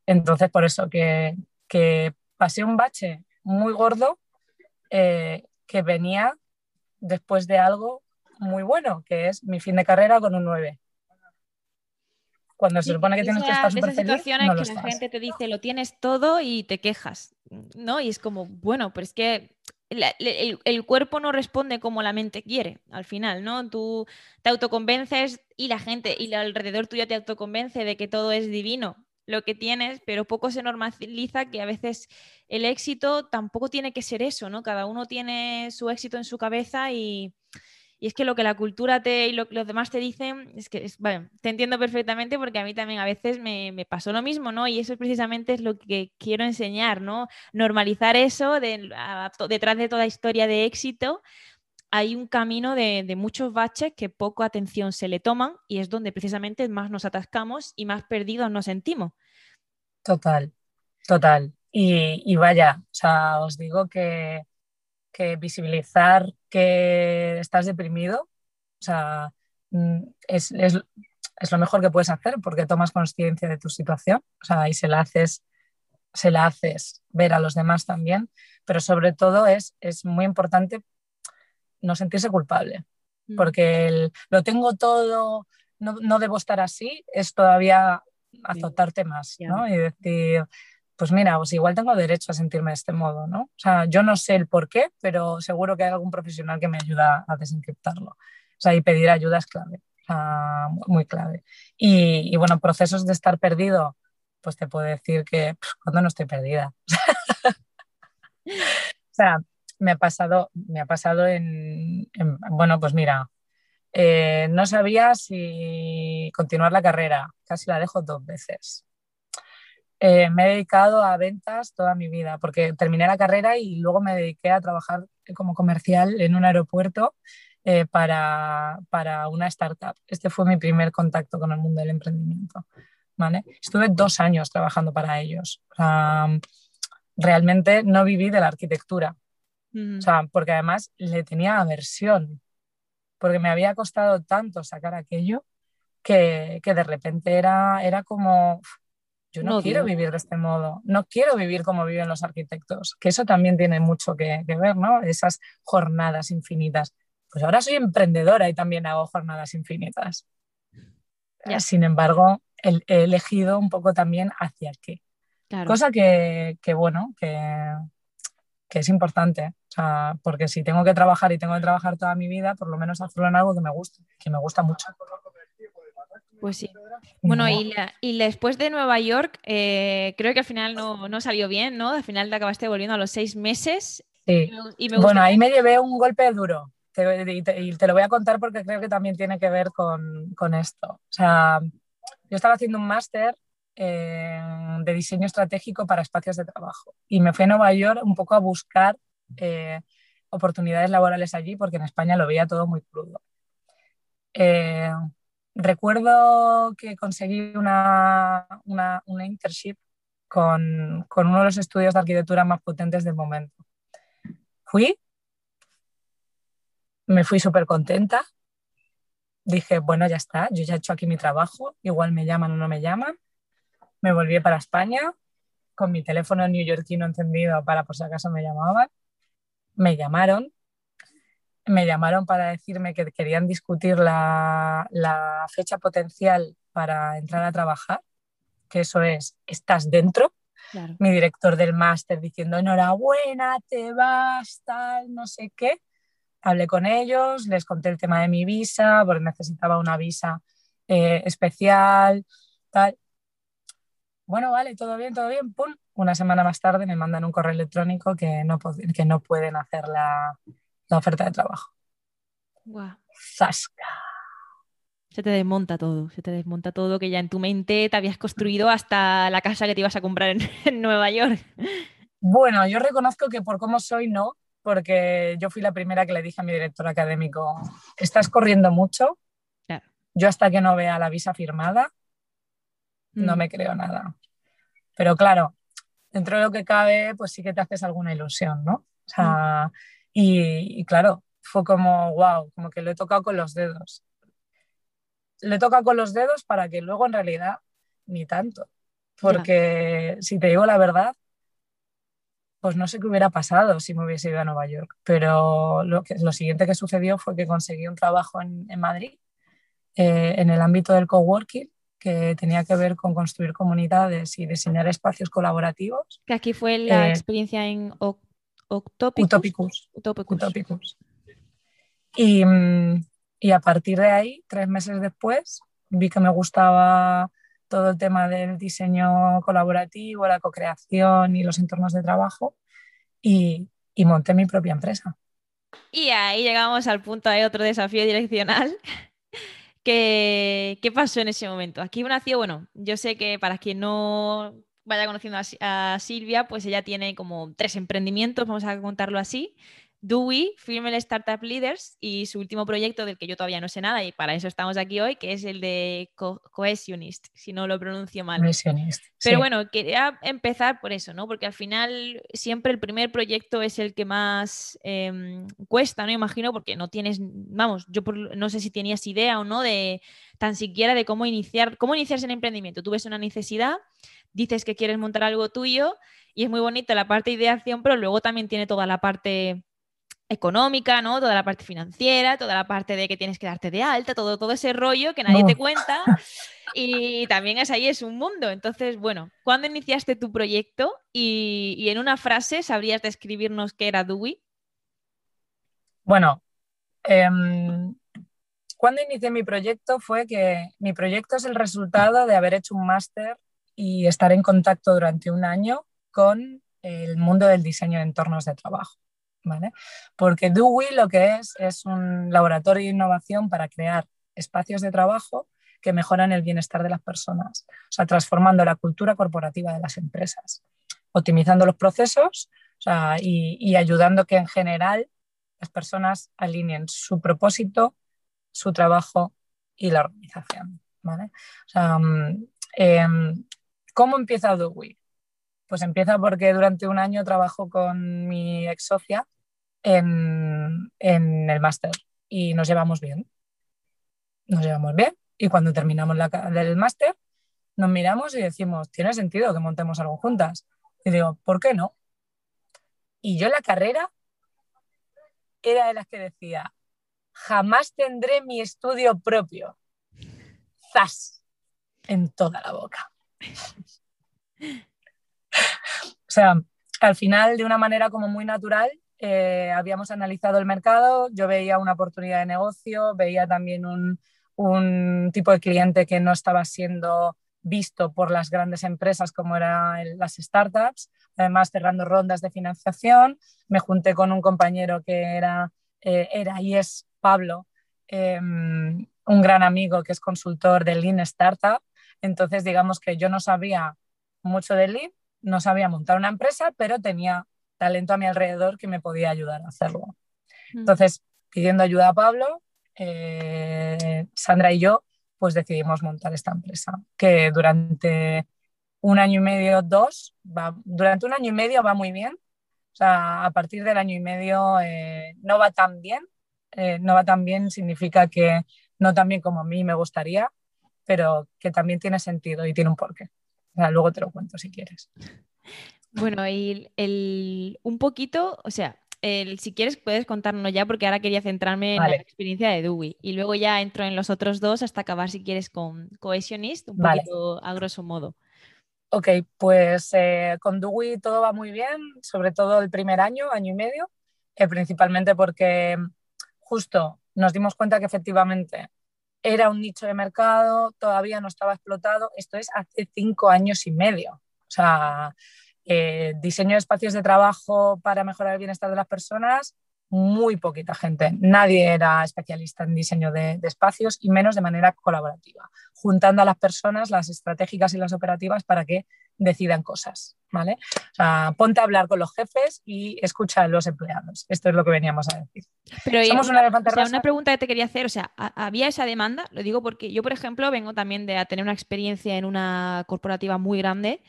Entonces, por eso que, que pasé un bache muy gordo eh, que venía después de algo muy bueno, que es mi fin de carrera con un 9. Cuando se supone que tienes que estar súper feliz, no que la gente te dice lo tienes todo y te quejas, ¿no? Y es como, bueno, pero es que el, cuerpo no responde como la mente quiere al final, ¿no? Tú te autoconvences y la gente y alrededor tuyo te autoconvence de que todo es divino lo que tienes, pero poco se normaliza que a veces el éxito tampoco tiene que ser eso, ¿no? Cada uno tiene su éxito en su cabeza y, y es que lo que la cultura te y lo que los demás te dicen, es que, bueno, te entiendo perfectamente porque a mí también a veces me, pasó lo mismo, ¿no? Y eso precisamente es lo que quiero enseñar, ¿no? Normalizar eso detrás de toda historia de éxito. Hay un camino de, muchos baches que poco atención se le toman y es donde precisamente más nos atascamos y más perdidos nos sentimos. Total, total. Y, y vaya, o sea, os digo que que visibilizar que estás deprimido, o sea, mm, es, lo mejor que puedes hacer porque tomas conciencia de tu situación, o sea, y se la haces, se la haces ver a los demás también, pero sobre todo es, es muy importante no sentirse culpable, mm. porque lo tengo todo, no, debo estar así, es todavía azotarte más, ¿no? Y decir, pues mira, pues igual tengo derecho a sentirme de este modo, ¿no? O sea, yo no sé el por qué, pero seguro que hay algún profesional que me ayuda a desencriptarlo. O sea, y pedir ayuda es clave, o sea, muy clave. Y, bueno, procesos de estar perdido, pues te puedo decir que cuando no estoy perdida. o sea, me ha pasado, me ha pasado en, bueno, pues mira, eh, no sabía si continuar la carrera, casi la dejo dos veces. Eh, me he dedicado a ventas toda mi vida, porque terminé la carrera y luego me dediqué a trabajar como comercial en un aeropuerto eh, para, para, una startup. Este fue mi primer contacto con el mundo del emprendimiento. ¿vale? Estuve dos años trabajando para ellos. realmente no viví de la arquitectura, o sea, porque además le tenía aversión, porque me había costado tanto sacar aquello que, que de repente era, era como yo no, quiero vivir de este modo, no quiero vivir como viven los arquitectos, que eso también tiene mucho que, ver, ¿no? Esas jornadas infinitas. Pues ahora soy emprendedora y también hago jornadas infinitas. Sin embargo, he, elegido un poco también hacia qué. Cosa que, bueno, que, que, es importante. O sea, porque si tengo que trabajar y tengo que trabajar toda mi vida, por lo menos hacerlo en algo que me guste, que me gusta mucho. Pues sí. Bueno, y, y después de Nueva York, eh, creo que al final no, salió bien, ¿no? Al final te acabaste volviendo a los seis meses. Sí. bueno, ahí me llevé un golpe duro. y, te, lo voy a contar porque creo que también tiene que ver con, esto. O sea, yo estaba haciendo un máster eh, de diseño estratégico para espacios de trabajo y me fui a Nueva York un poco a buscar eh, oportunidades laborales allí porque en España lo veía todo muy crudo. Recuerdo que conseguí una, una, internship con, con, uno de los estudios de arquitectura más potentes del momento. Fui, me fui súper contenta. Dije, bueno, ya está, yo ya he hecho aquí mi trabajo, igual me llaman o no me llaman. Me volví para España con mi teléfono neoyorquino encendido para por si acaso me llamaban. Me llamaron, me llamaron para decirme que querían discutir la, fecha potencial para entrar a trabajar, que eso es, estás dentro. Mi director del máster diciendo, enhorabuena, te vas, tal, no sé qué. Hablé con ellos, les conté el tema de mi visa, porque necesitaba una visa eh, especial, tal. Bueno, vale, todo bien, todo bien, pum. Una semana más tarde me mandan un correo electrónico que no, que no pueden hacer la, la oferta de trabajo. Wow. Zasca. Se te desmonta todo, se te desmonta todo que ya en tu mente te habías construido hasta la casa que te ibas a comprar en, Nueva York. Bueno, yo reconozco que por cómo soy no, porque yo fui la primera que le dije a mi director académico, estás corriendo mucho, yo hasta que no vea la visa firmada, no mm. me creo nada. Pero claro, dentro de lo que cabe, pues sí que te haces alguna ilusión, ¿no? O sea, mm. Y, claro, fue como, wow, como que lo he tocado con los dedos. Lo he tocado con los dedos para que luego en realidad ni tanto. Porque si te digo la verdad, pues no sé qué hubiera pasado si me hubiese ido a Nueva York. Pero lo, que, lo siguiente que sucedió fue que conseguí un trabajo en, Madrid eh, en el ámbito del coworking que tenía que ver con construir comunidades y diseñar espacios colaborativos. Que aquí fue la eh, experiencia en Utopicus. Y, mm, y a partir de ahí, tres meses después, vi que me gustaba todo el tema del diseño colaborativo, la co-creación y los entornos de trabajo y, y, monté mi propia empresa. Y ahí llegamos al punto de otro desafío direccional. ¿Qué, ¿Qué pasó en ese momento? Aquí nació, bueno, yo sé que para quien no vaya conociendo a, Silvia, pues ella tiene como tres emprendimientos, vamos a contarlo así. Dewey, Female Startup Leaders y su último proyecto del que yo todavía no sé nada y para eso estamos aquí hoy, que es el de Cohesionist, si no lo pronuncio mal. Cohesionist. Pero bueno, quería empezar por eso, ¿no? Porque al final siempre el primer proyecto es el que más em, cuesta, ¿no? Imagino, porque no tienes, vamos, yo no sé si tenías idea o no de tan siquiera de cómo iniciar, cómo iniciarse en emprendimiento. Tú ves una necesidad, dices que quieres montar algo tuyo y es muy bonita la parte de ideación, pero luego también tiene toda la parte económica, ¿no? Toda la parte financiera, toda la parte de que tienes que darte de alta, todo, todo ese rollo que nadie te cuenta. Y también es ahí, es un mundo. Entonces, bueno, ¿cuándo iniciaste tu proyecto? Y, en una frase, ¿sabrías describirnos qué era Dewey? Bueno, em, cuando inicié mi proyecto fue que mi proyecto es el resultado de haber hecho un máster y estar en contacto durante un año con el mundo del diseño de entornos de trabajo. Porque Dewey lo que es es un laboratorio de innovación para crear espacios de trabajo que mejoran el bienestar de las personas, o sea, transformando la cultura corporativa de las empresas, optimizando los procesos y, ayudando que en general las personas alineen su propósito, su trabajo y la organización. Mm, em, ¿Cómo empieza Dewey? Pues empieza porque durante un año trabajo con mi ex socia en, el máster y nos llevamos bien. Nos llevamos bien y cuando terminamos la, el máster nos miramos y decimos, tiene sentido que montemos algo juntas. Y digo, ¿por qué no? Y yo la carrera era de las que decía, jamás tendré mi estudio propio. ¡Zas! En toda la boca. o sea, al final, de una manera como muy natural, eh, habíamos analizado el mercado, yo veía una oportunidad de negocio, veía también un, tipo de cliente que no estaba siendo visto por las grandes empresas como eran las startups, además cerrando rondas de financiación. Me junté con un compañero que era, eh, era y es Pablo, em, un gran amigo que es consultor de Lean Startup. Entonces, digamos que yo no sabía mucho de Lean, no sabía montar una empresa, pero tenía talento a mi alrededor que me podía ayudar a hacerlo. Mm. Entonces, pidiendo ayuda a Pablo, eh, Sandra y yo, pues decidimos montar esta empresa, que durante un año y medio, dos, va, durante un año y medio va muy bien. O sea, a partir del año y medio eh, no va tan bien. Eh, no va tan bien significa que no tan bien como a mí me gustaría, pero que también tiene sentido y tiene un porqué. O sea, luego te lo cuento si quieres. Bueno, y el, un poquito, o sea, el, si quieres puedes contarnos ya, porque ahora quería centrarme en la experiencia de Dewey. Y luego ya entro en los otros dos hasta acabar, si quieres, con Cohesionist, un poquito a grosso modo. Ok, pues eh, con Dewey todo va muy bien, sobre todo el primer año, año y medio, eh, principalmente porque justo nos dimos cuenta que efectivamente era un nicho de mercado, todavía no estaba explotado. Esto es hace cinco años y medio. O sea, eh, diseño de espacios de trabajo para mejorar el bienestar de las personas, muy poquita gente. Nadie era especialista en diseño de, espacios y menos de manera colaborativa, juntando a las personas, las estratégicas y las operativas para que decidan cosas. ¿vale? ponte a hablar con los jefes y escucha a los empleados. Esto es lo que veníamos a decir. Pero Somos una, una, una pregunta que te quería hacer, o sea, ¿había esa demanda? Lo digo porque yo, por ejemplo, vengo también de tener una experiencia en una corporativa muy grande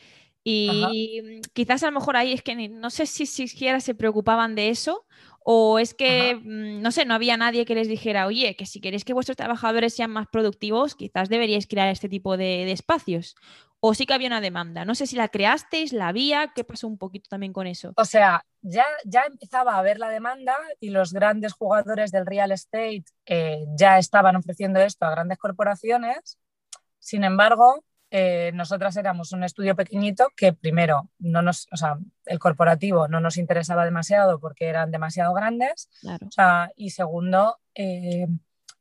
y mm, quizás a lo mejor ahí es que no sé si siquiera se preocupaban de eso o es que, mm, no sé, no había nadie que les dijera, oye, que si queréis que vuestros trabajadores sean más productivos, quizás deberíais crear este tipo de, espacios. O sí que había una demanda. No sé si la creasteis, la había, ¿qué pasó un poquito también con eso? O sea, ya, ya empezaba a haber la demanda y los grandes jugadores del real estate eh, ya estaban ofreciendo esto a grandes corporaciones. Sin embargo, eh, nosotras éramos un estudio pequeñito que primero no nos, o sea, el corporativo no nos interesaba demasiado porque eran demasiado grandes. y segundo, eh,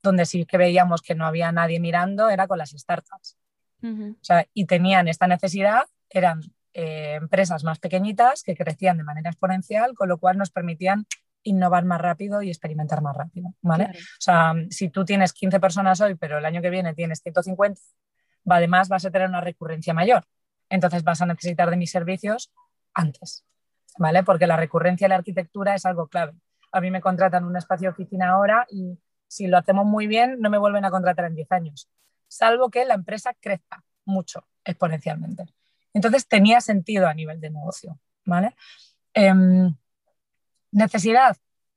donde sí que veíamos que no había nadie mirando era con las startups. y tenían esta necesidad, eran eh, empresas más pequeñitas que crecían de manera exponencial, con lo cual nos permitían innovar más rápido y experimentar más rápido, ¿vale? O sea, si tú tienes 15 personas hoy, pero el año que viene tienes 150, además vas a tener una recurrencia mayor. Entonces vas a necesitar de mis servicios antes, ¿vale? Porque la recurrencia en la arquitectura es algo clave. A mí me contratan un espacio de oficina ahora y si lo hacemos muy bien, no me vuelven a contratar en 10 años, salvo que la empresa crezca mucho exponencialmente. Entonces tenía sentido a nivel de negocio, ¿vale? Em, ¿Necesidad?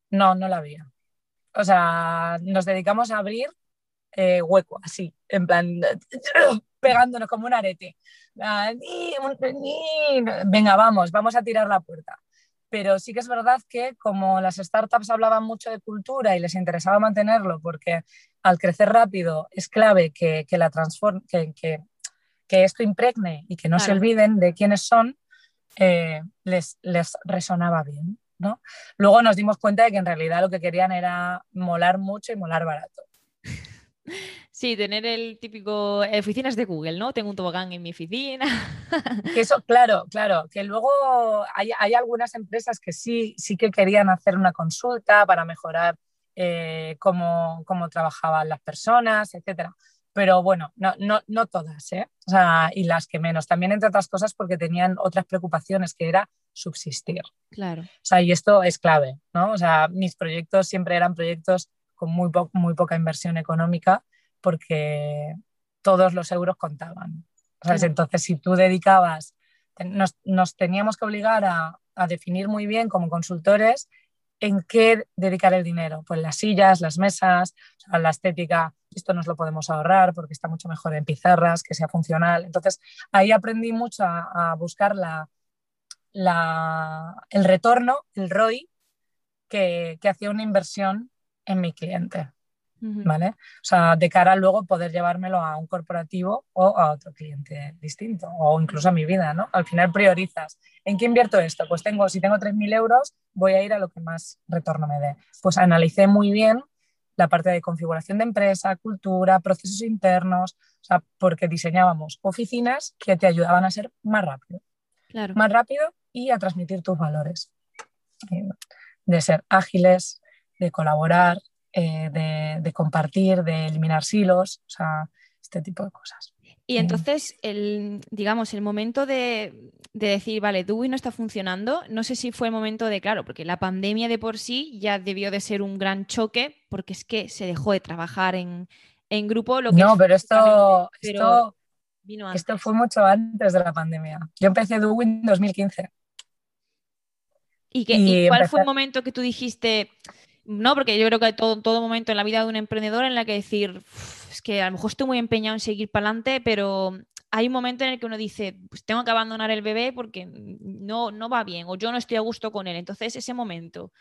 No, no la había. O sea, nos dedicamos a abrir eh, hueco, así, en plan, pegándonos como un arete. Venga, vamos, vamos a tirar la puerta. Pero sí que es verdad que como las startups hablaban mucho de cultura y les interesaba mantenerlo, porque al crecer rápido es clave que, la transform que, que, esto impregne y que no se olviden de quiénes son, eh, les, les resonaba bien. ¿no? Luego nos dimos cuenta de que en realidad lo que querían era molar mucho y molar barato. Sí, tener el típico eh, oficinas de Google, ¿no? Tengo un tobogán en mi oficina. eso, claro, claro, que luego hay, algunas empresas que sí, sí que querían hacer una consulta para mejorar eh, cómo, trabajaban las personas, etcétera. Pero bueno, no, no, no todas, ¿eh? O sea, y las que menos. También, entre otras cosas, porque tenían otras preocupaciones, que era subsistir. Claro. O sea, y esto es clave, ¿no? O sea, mis proyectos siempre eran proyectos con muy, muy poca inversión económica porque todos los euros contaban. Entonces, si tú dedicabas, nos, teníamos que obligar a, definir muy bien como consultores en qué dedicar el dinero. Pues las sillas, las mesas, la estética, esto nos lo podemos ahorrar porque está mucho mejor en pizarras, que sea funcional. Entonces, ahí aprendí mucho a, buscar la, el retorno, el ROI, que, que hacía una inversión en mi cliente. ¿Vale? O sea, de cara a luego poder llevármelo a un corporativo o a otro cliente distinto, o incluso a mi vida, ¿no? Al final priorizas. ¿En qué invierto esto? Pues tengo, si tengo 3.000 euros, voy a ir a lo que más retorno me dé. Pues analicé muy bien la parte de configuración de empresa, cultura, procesos internos, o sea, porque diseñábamos oficinas que te ayudaban a ser más rápido. Claro. Más rápido y a transmitir tus valores. Eh, de ser ágiles, de colaborar, eh, de, compartir, de eliminar silos, o sea, este tipo de cosas. Y entonces, el, digamos, el momento de, decir, vale, Dewey no está funcionando, no sé si fue el momento de, claro, porque la pandemia de por sí ya debió de ser un gran choque, porque es que se dejó de trabajar en, grupo. Lo que no, pero esto, esto, esto fue mucho antes de la pandemia. Yo empecé Dewey en 2015. ¿Y, qué, cuál fue el momento que tú dijiste, no, porque yo creo que hay todo, todo momento en la vida de un emprendedor en la que decir, es que a lo mejor estoy muy empeñado en seguir para adelante, pero hay un momento en el que uno dice, pues tengo que abandonar el bebé porque no, no va bien o yo no estoy a gusto con él. Entonces, ese momento.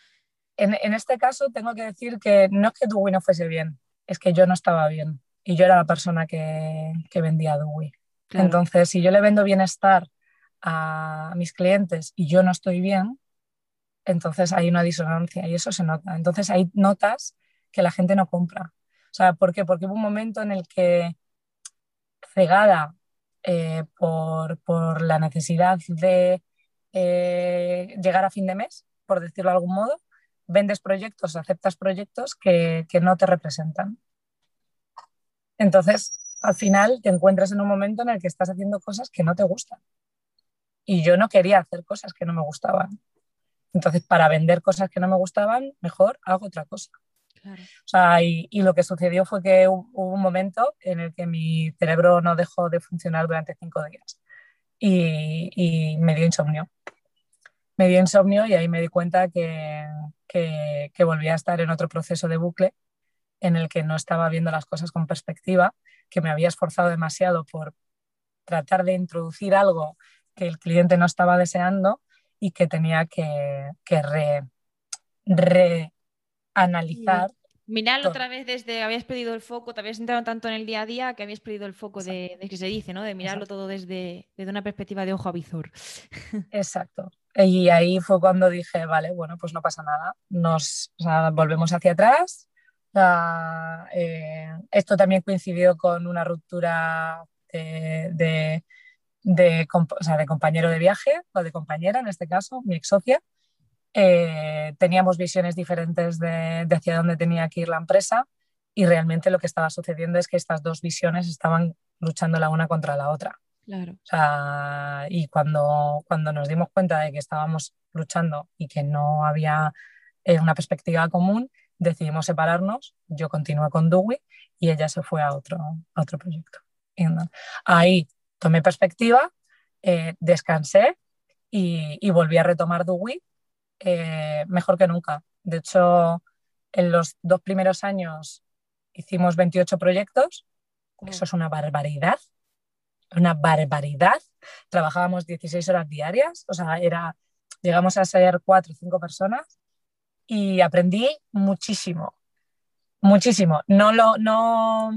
En, este caso, tengo que decir que no es que Dewey no fuese bien, es que yo no estaba bien y yo era la persona que, que vendía Dewey. Entonces, si yo le vendo bienestar a mis clientes y yo no estoy bien, entonces hay una disonancia y eso se nota. Entonces hay notas que la gente no compra. O sea, ¿por qué? Porque hubo un momento en el que, cegada eh, por, la necesidad de eh, llegar a fin de mes, por decirlo de algún modo, vendes proyectos, aceptas proyectos que, que no te representan. Entonces, al final te encuentras en un momento en el que estás haciendo cosas que no te gustan. Y yo no quería hacer cosas que no me gustaban. Entonces, para vender cosas que no me gustaban, mejor hago otra cosa. O sea, y, lo que sucedió fue que hubo un momento en el que mi cerebro no dejó de funcionar durante cinco días y, me dio insomnio. Me dio insomnio y ahí me di cuenta que, que, que volvía a estar en otro proceso de bucle en el que no estaba viendo las cosas con perspectiva, que me había esforzado demasiado por tratar de introducir algo que el cliente no estaba deseando y que tenía que, que reanalizar Mirarlo otra vez desde, habías perdido el foco, te habías entrado tanto en el día a día que habías perdido el foco de, que se dice, ¿no? De mirarlo todo desde, desde una perspectiva de ojo a visor. Exacto. Y ahí fue cuando dije, vale, bueno, pues no pasa nada, nos volvemos hacia atrás. Eh, esto también coincidió con una ruptura de, de, compañero de viaje o de compañera, en este caso, mi ex socia. Eh, teníamos visiones diferentes de, de hacia dónde tenía que ir la empresa y realmente lo que estaba sucediendo es que estas dos visiones estaban luchando la una contra la otra. Claro. O sea, y cuando, cuando nos dimos cuenta de que estábamos luchando y que no había eh, una perspectiva común, decidimos separarnos. Yo continué con Dewey y ella se fue a otro, a otro proyecto. ahí tomé perspectiva, eh, descansé y, volví a retomar Dewey eh, mejor que nunca. De hecho, en los dos primeros años hicimos 28 proyectos. Eso es una barbaridad una barbaridad. Trabajábamos 16 horas diarias, o sea, era, llegamos a ser cuatro o cinco personas y aprendí muchísimo, muchísimo. No, lo, no,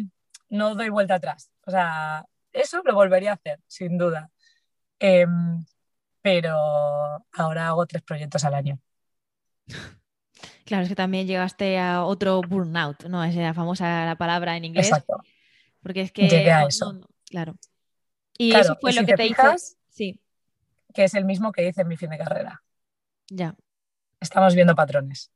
no doy vuelta atrás. O sea, eso lo volvería a hacer, sin duda. Em, pero ahora hago tres proyectos al año. Claro, es que también llegaste a otro burnout, ¿no? Es la famosa la palabra en inglés. Exacto. Porque es que. Llegué a eso. claro. Y eso fue lo que te, hizo. Sí. Que es el mismo que hice en mi fin de carrera. Ya. Estamos viendo patrones.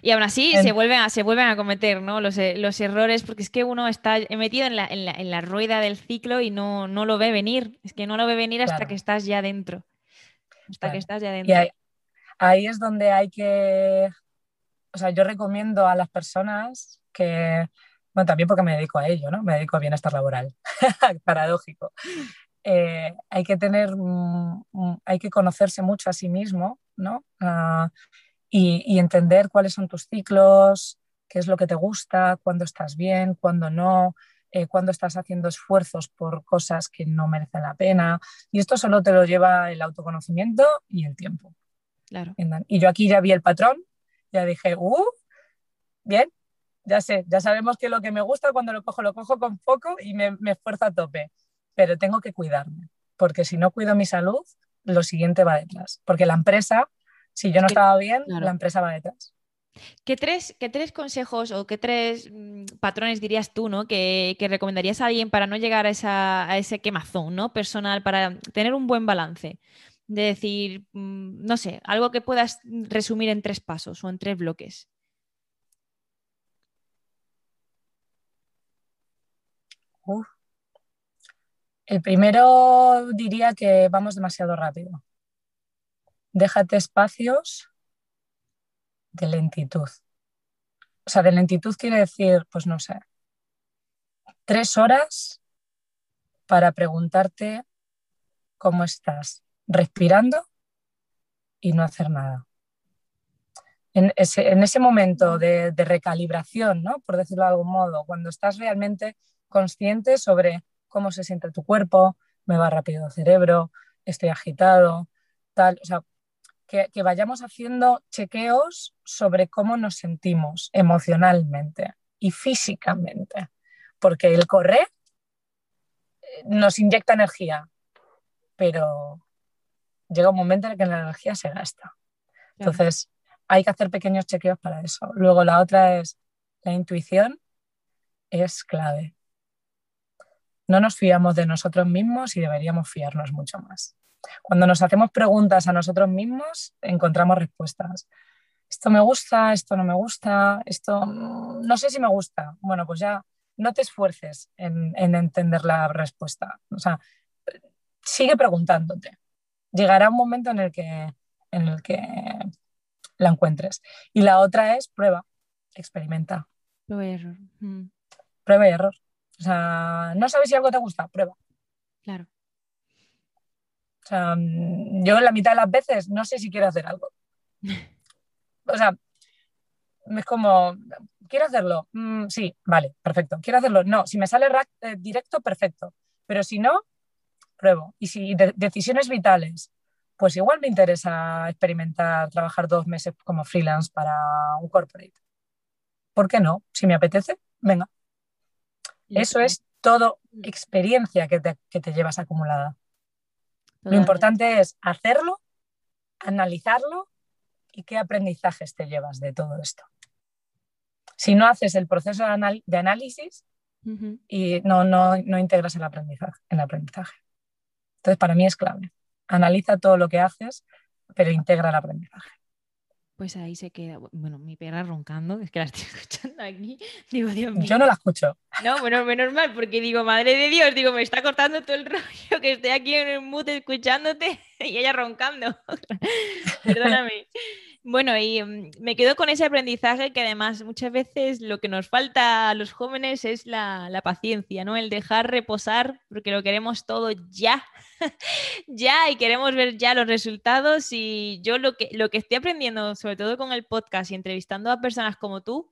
Y aún así se, vuelven a, se vuelven a cometer ¿no? los, eh, los, errores, porque es que uno está metido en la, en la, en la rueda del ciclo y no, no, lo ve venir. Es que no lo ve venir hasta que estás ya dentro. Hasta que estás ya dentro. Y ahí es donde hay que. O sea, yo recomiendo a las personas que bueno, también porque me dedico a ello, ¿no? Me dedico a bienestar laboral, paradójico. Eh, hay que tener, mm, mm, hay que conocerse mucho a sí mismo, ¿no? Ah, y, entender cuáles son tus ciclos, qué es lo que te gusta, cuándo estás bien, cuándo no, eh, cuándo estás haciendo esfuerzos por cosas que no merecen la pena. Y esto solo te lo lleva el autoconocimiento y el tiempo. Claro. Y yo aquí ya vi el patrón, ya dije, uh, bien, ya sé, ya sabemos que lo que me gusta cuando lo cojo, lo cojo con poco y me, me esfuerzo a tope, pero tengo que cuidarme, porque si no cuido mi salud, lo siguiente va detrás, porque la empresa, si yo no estaba bien, la empresa va detrás. ¿Qué tres, qué tres consejos o qué tres mm, patrones dirías tú ¿no? que, que, recomendarías a alguien para no llegar a, esa, a ese quemazón ¿no? personal, para tener un buen balance? De decir, mm, no sé, algo que puedas resumir en tres pasos o en tres bloques. El primero diría que vamos demasiado rápido. Déjate espacios de lentitud. O sea, de lentitud quiere decir, pues no sé, tres horas para preguntarte cómo estás, respirando y no hacer nada. En ese, momento de, de, recalibración, ¿no? por decirlo de algún modo, cuando estás realmente consciente sobre cómo se siente tu cuerpo, me va rápido el cerebro, estoy agitado, tal, o sea, que, vayamos haciendo chequeos sobre cómo nos sentimos emocionalmente y físicamente, porque el correr eh, nos inyecta energía, pero llega un momento en el que la energía se gasta. Entonces, hay que hacer pequeños chequeos para eso. Luego la otra es la intuición, es clave no nos fiamos de nosotros mismos y deberíamos fiarnos mucho más. Cuando nos hacemos preguntas a nosotros mismos, encontramos respuestas. Esto me gusta, esto no me gusta, esto mm, no sé si me gusta. Bueno, pues ya no te esfuerces en, entender la respuesta. O sea, sigue preguntándote. Llegará un momento en el que, en el que la encuentres. Y la otra es prueba, experimenta. Prueba y error. Mm. Prueba y error. O sea, no sabes si algo te gusta, prueba. Claro. O sea, mm, yo la mitad de las veces no sé si quiero hacer algo. O sea, es como, ¿quiero hacerlo? Mm, sí, vale, perfecto. ¿Quiero hacerlo? No, si me sale eh, directo, perfecto. Pero si no, pruebo. Y si decisiones vitales, pues igual me interesa experimentar, trabajar dos meses como freelance para un corporate. ¿por qué no? Si me apetece, venga. Eso es todo experiencia que te, llevas acumulada. Lo importante es hacerlo, analizarlo y qué aprendizajes te llevas de todo esto. Si no haces el proceso de, análisis y no, no, no integras el aprendizaje, el aprendizaje. Entonces, para mí es clave. Analiza todo lo que haces, pero integra el aprendizaje. Pues ahí se queda. Bueno, mi perra roncando, es que la estoy escuchando aquí. Digo, Dios mío. Yo no la escucho. No, bueno, menos mal, porque digo, madre de Dios, digo, me está cortando todo el rollo que estoy aquí en el mood escuchándote y ella roncando. Perdóname. Bueno, y mm, me quedo con ese aprendizaje que además muchas veces lo que nos falta a los jóvenes es la, paciencia, ¿no? El dejar reposar, porque lo queremos todo ya, ya, y queremos ver ya los resultados. Y yo lo que, lo que estoy aprendiendo, sobre todo con el podcast y entrevistando a personas como tú,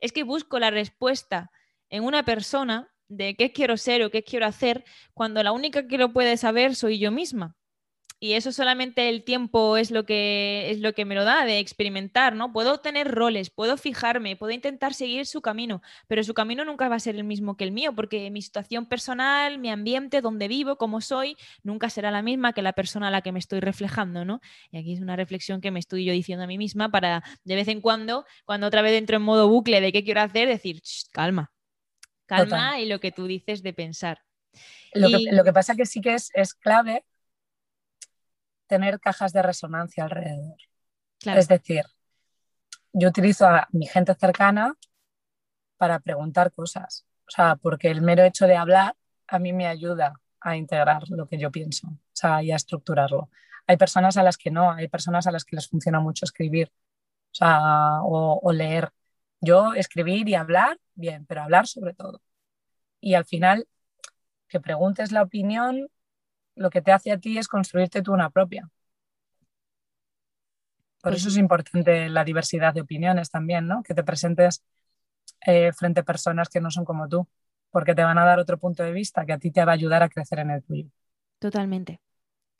es que busco la respuesta en una persona de qué quiero ser o qué quiero hacer, cuando la única que lo puede saber soy yo misma y eso solamente el tiempo es lo que es lo que me lo da de experimentar, ¿no? Puedo tener roles, puedo fijarme, puedo intentar seguir su camino, pero su camino nunca va a ser el mismo que el mío, porque mi situación personal, mi ambiente, donde vivo, cómo soy, nunca será la misma que la persona a la que me estoy reflejando, ¿no? Y aquí es una reflexión que me estoy yo diciendo a mí misma para de vez en cuando, cuando otra vez entro en modo bucle de qué quiero hacer, decir, calma, calma y lo que tú dices de pensar. Lo, que, lo que pasa que sí que es, es clave tener cajas de resonancia alrededor. Es decir, yo utilizo a mi gente cercana para preguntar cosas. O sea, porque el mero hecho de hablar a mí me ayuda a integrar lo que yo pienso o sea, y a estructurarlo. Hay personas a las que no, hay personas a las que les funciona mucho escribir o, sea, o leer. Yo escribir y hablar, bien, pero hablar sobre todo. Y al final, que preguntes la opinión lo que te hace a ti es construirte tú una propia. Por pues eso es importante la diversidad de opiniones también, ¿no? Que te presentes eh, frente a personas que no son como tú, porque te van a dar otro punto de vista que a ti te va a ayudar a crecer en el tuyo. Totalmente.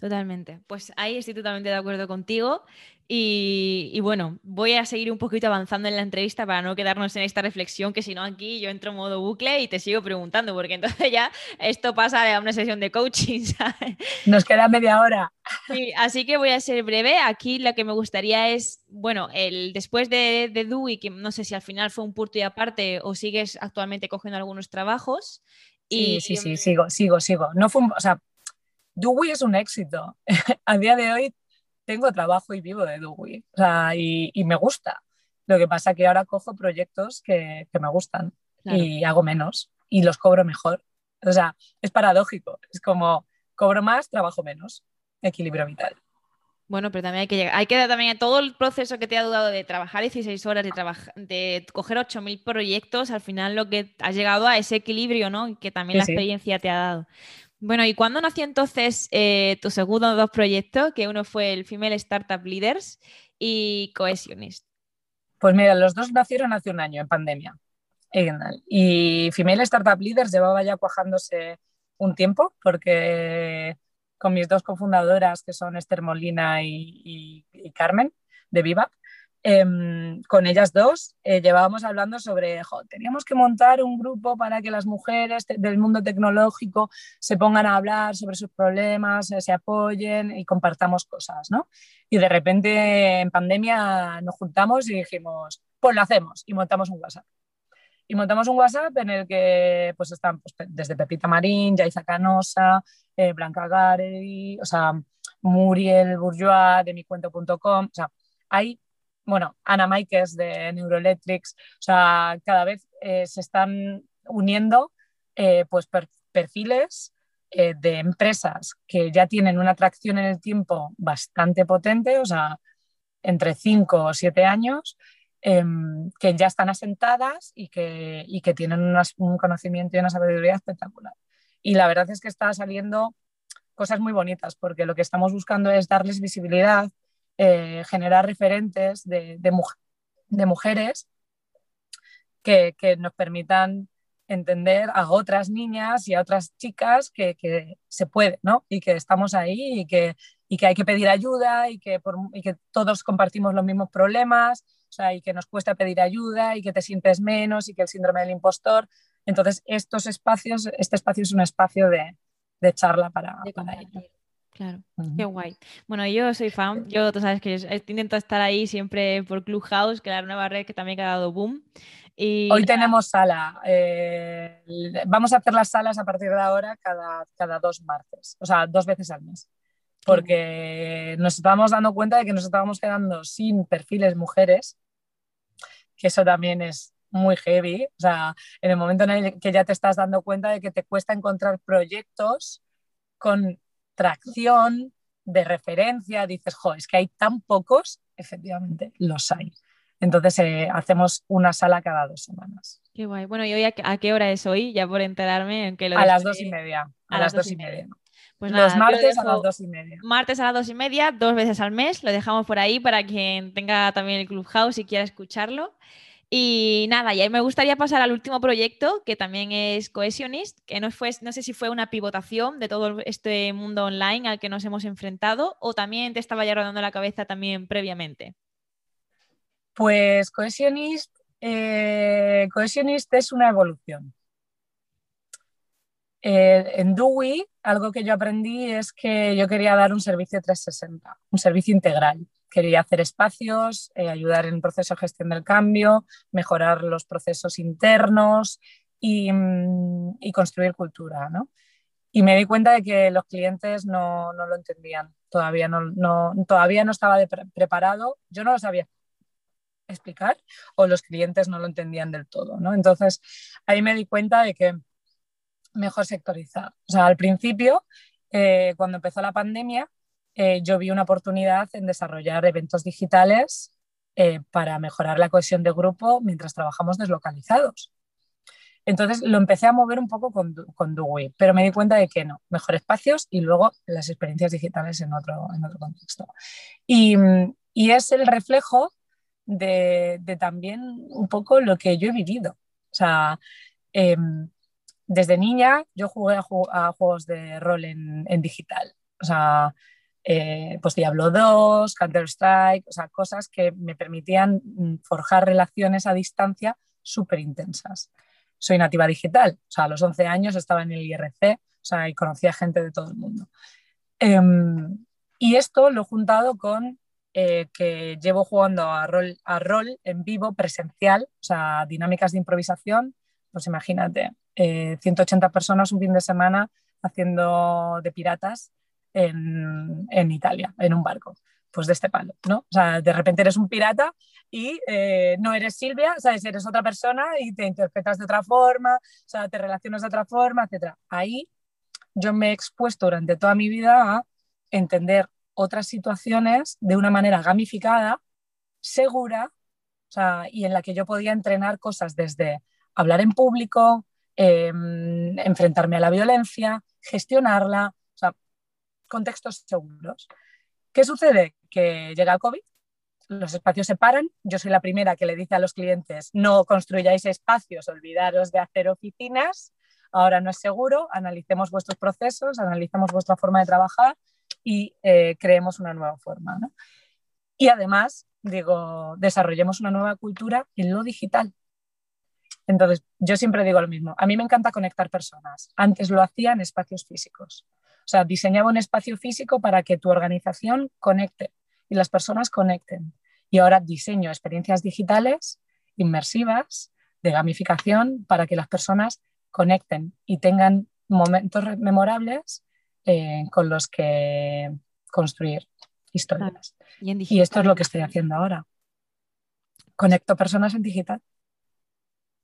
Totalmente. Pues ahí estoy totalmente de acuerdo contigo. Y, bueno, voy a seguir un poquito avanzando en la entrevista para no quedarnos en esta reflexión, que si no aquí yo entro en modo bucle y te sigo preguntando, porque entonces ya esto pasa a una sesión de coaching. Nos queda media hora. así que voy a ser breve. Aquí lo que me gustaría es, bueno, el después de, de Dewey, que no sé si al final fue un punto y aparte o sigues actualmente cogiendo algunos trabajos. Y, sí, sí, sí, sigo, sigo, sigo. No fue, o sea, Dewey es un éxito. A día de hoy tengo trabajo y vivo de Dewey o sea, y, me gusta. Lo que pasa es que ahora cojo proyectos que, me gustan y hago menos y los cobro mejor. O sea, es paradójico. Es como cobro más, trabajo menos. Equilibrio vital. Bueno, pero también hay que llegar. Hay que dar también a todo el proceso que te ha dudado de trabajar 16 horas, de, de coger 8.000 proyectos, al final lo que has llegado a ese equilibrio, ¿no? Que también la experiencia te ha dado. Bueno, ¿y cuándo nació entonces eh, tu segundo dos proyectos? Que uno fue el Female Startup Leaders y Cohesionist. Pues mira, los dos nacieron hace un año en pandemia. Y Female Startup Leaders llevaba ya cuajándose un tiempo porque con mis dos cofundadoras, que son Esther Molina y Carmen de Viva, Em, con ellas dos eh, llevábamos hablando sobre, teníamos que montar un grupo para que las mujeres del mundo tecnológico se pongan a hablar sobre sus problemas, eh, se apoyen y compartamos cosas, ¿no? Y de repente en pandemia nos juntamos y dijimos, pues lo hacemos y montamos un WhatsApp. Y montamos un WhatsApp en el que pues están pues, desde Pepita Marín, Yaiza Canosa, eh, Blanca Gary, o sea, Muriel Bourgeois de micuento.com, o sea, hay bueno, Ana Maikes de Neuroelectrics, o sea, cada vez eh, se están uniendo eh, pues perfiles eh, de empresas que ya tienen una atracción en el tiempo bastante potente, o sea, entre 5 o 7 años, em, que ya están asentadas y que, y que tienen un conocimiento y una sabiduría espectacular. Y la verdad es que está saliendo cosas muy bonitas, porque lo que estamos buscando es darles visibilidad, eh, generar referentes de, de, mujeres que, que, nos permitan entender a otras niñas y a otras chicas que, que, se puede, ¿no? Y que estamos ahí y que, y que hay que pedir ayuda y que, por, y que todos compartimos los mismos problemas o sea, y que nos cuesta pedir ayuda y que te sientes menos y que el síndrome del impostor. Entonces, estos espacios, este espacio es un espacio de, de charla para, para ello. Claro, qué guay. Bueno, yo soy fan, yo tú sabes que intento estar ahí siempre por Clubhouse, que es la nueva red que también ha dado boom. Y... Hoy tenemos sala. Eh, vamos a hacer las salas a partir de ahora cada, cada dos martes, o sea, dos veces al mes. Porque nos estábamos dando cuenta de que nos estábamos quedando sin perfiles mujeres, que eso también es muy heavy. O sea, en el momento en el que ya te estás dando cuenta de que te cuesta encontrar proyectos con tracción, de referencia, dices, jo, es que hay tan pocos, efectivamente, los hay. Entonces eh, hacemos una sala cada dos semanas. Qué guay. Bueno, ¿y hoy a, qué hora es hoy? Ya por enterarme en que lo A las dos y media. A, las dos y media. Pues Los martes a las dos y media. Martes a las dos y media, dos veces al mes. Lo dejamos por ahí para quien tenga también el Clubhouse y quiera escucharlo. Y nada, y me gustaría pasar al último proyecto, que también es Cohesionist, que no, fue, no sé si fue una pivotación de todo este mundo online al que nos hemos enfrentado o también te estaba ya rodando la cabeza también previamente. Pues Cohesionist, eh, Cohesionist es una evolución. Eh, en Dewey, algo que yo aprendí es que yo quería dar un servicio 360, un servicio integral quería hacer espacios, eh, ayudar en el proceso de gestión del cambio, mejorar los procesos internos y, mm, construir cultura. Y me di cuenta de que los clientes no, lo entendían, todavía no, todavía no estaba preparado, yo no lo sabía explicar o los clientes no lo entendían del todo. Entonces ahí me di cuenta de que mejor sectorizar. O sea, al principio, eh, cuando empezó la pandemia, eh, yo vi una oportunidad en desarrollar eventos digitales eh, para mejorar la cohesión de grupo mientras trabajamos deslocalizados. Entonces lo empecé a mover un poco con, con Dewey, pero me di cuenta de que no, mejor espacios y luego las experiencias digitales en otro, en otro contexto. Y, y, es el reflejo de, de, también un poco lo que yo he vivido. O sea, em, desde niña yo jugué a, a, juegos de rol en, en digital. O sea, eh, pues Diablo 2, Counter-Strike, o sea, cosas que me permitían mm, forjar relaciones a distancia súper intensas. Soy nativa digital, o sea, a los 11 años estaba en el IRC, o sea, y conocía gente de todo el mundo. Em, y esto lo he juntado con eh, que llevo jugando a rol, a rol en vivo, presencial, o sea, dinámicas de improvisación, pues imagínate, 180 eh, personas un fin de semana haciendo de piratas en, Italia, en un barco pues de este palo, ¿no? O sea, de repente eres un pirata y eh, no eres Silvia, ¿sabes? Eres otra persona y te interpretas de otra forma, o sea, te relacionas de otra forma, etc. Ahí yo me he expuesto durante toda mi vida a entender otras situaciones de una manera gamificada, segura, o sea, y en la que yo podía entrenar cosas desde hablar en público, em, enfrentarme a la violencia, gestionarla, contextos seguros. ¿Qué sucede? Que llega el COVID, los espacios se paran, yo soy la primera que le dice a los clientes, no construyáis espacios, olvidaros de hacer oficinas, ahora no es seguro, analicemos vuestros procesos, analicemos vuestra forma de trabajar y eh, creemos una nueva forma. Y además, digo, desarrollemos una nueva cultura en lo digital. Entonces, yo siempre digo lo mismo, a mí me encanta conectar personas, antes lo hacía en espacios físicos. O sea, diseñaba un espacio físico para que tu organización conecte y las personas conecten. Y ahora diseño experiencias digitales inmersivas de gamificación para que las personas conecten y tengan momentos memorables eh, con los que construir historias. y esto es lo que estoy haciendo ahora. Conecto personas en digital.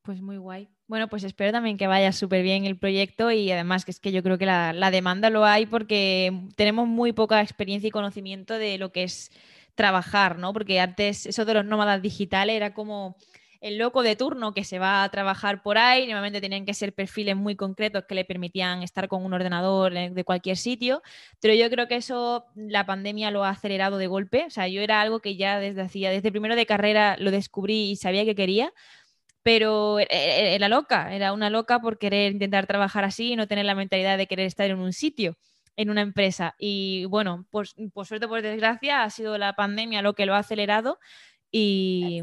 Pues muy guay. Bueno, pues espero también que vaya súper bien el proyecto y además que es que yo creo que la, demanda lo hay porque tenemos muy poca experiencia y conocimiento de lo que es trabajar, ¿no? Porque antes eso de los nómadas digitales era como el loco de turno que se va a trabajar por ahí, normalmente tenían que ser perfiles muy concretos que le permitían estar con un ordenador de cualquier sitio, pero yo creo que eso la pandemia lo ha acelerado de golpe, o sea, yo era algo que ya desde hacía, desde primero de carrera lo descubrí y sabía que quería, pero e, e, era loca, era una loca por querer intentar trabajar así y no tener la mentalidad de querer estar en un sitio, en una empresa. Y bueno, pues por suerte, por desgracia, ha sido la pandemia lo que lo ha acelerado Y,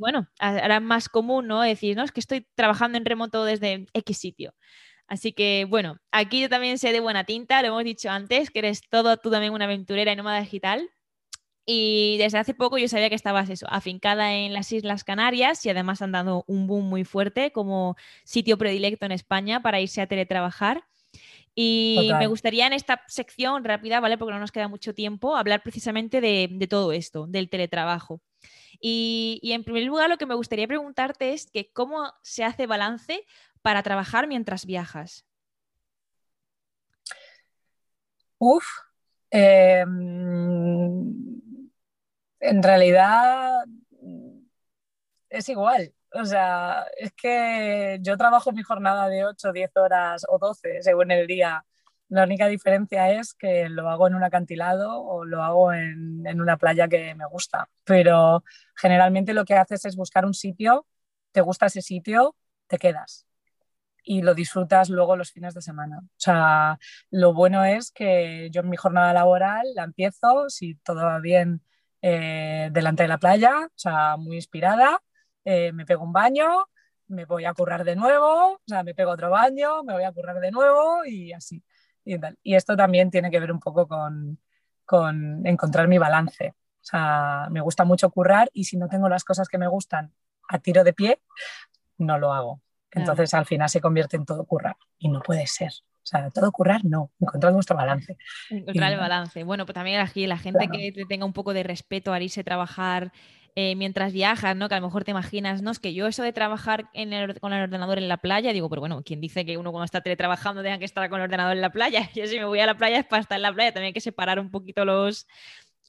bueno, ahora es más común, ¿no? Decir, no, es que estoy trabajando en remoto desde X sitio. Así que bueno, aquí yo también sé de buena tinta, lo hemos dicho antes, que eres todo tú también una aventurera y nómada digital. Y desde hace poco yo sabía que estabas eso, afincada en las Islas Canarias y además han dado un boom muy fuerte como sitio predilecto en España para irse a teletrabajar. Y me gustaría en esta sección rápida, ¿vale? Porque no nos queda mucho tiempo, hablar precisamente de, todo esto, del teletrabajo. Y, y, en primer lugar, lo que me gustaría preguntarte es que cómo se hace balance para trabajar mientras viajas. Uf, em, en realidad es igual. O sea, es que yo trabajo mi jornada de 8, 10 horas o 12 según el día. La única diferencia es que lo hago en un acantilado o lo hago en, una playa que me gusta. Pero generalmente lo que haces es buscar un sitio, te gusta ese sitio, te quedas y lo disfrutas luego los fines de semana. O sea, lo bueno es que yo en mi jornada laboral la empiezo, si todo va bien, eh, delante de la playa, o sea, muy inspirada, eh, me pego un baño, me voy a currar de nuevo, o sea, me pego otro baño, me voy a currar de nuevo y así. Y, y esto también tiene que ver un poco con, con encontrar mi balance. O sea, me gusta mucho currar y si no tengo las cosas que me gustan a tiro de pie, no lo hago. Entonces al final se convierte en todo currar y no puede ser. O sea, todo currar, no, encontrar nuestro balance. Encontrar el balance. Bueno, pues también aquí la gente que tenga un poco de respeto al irse a trabajar eh, mientras viajas, ¿no? Que a lo mejor te imaginas, ¿no? Es que yo eso de trabajar con el ordenador en la playa, digo, pero bueno, ¿quién dice que uno cuando está teletrabajando tenga que estar con el ordenador en la playa? Yo si me voy a la playa es para estar en la playa, también hay que separar un poquito los,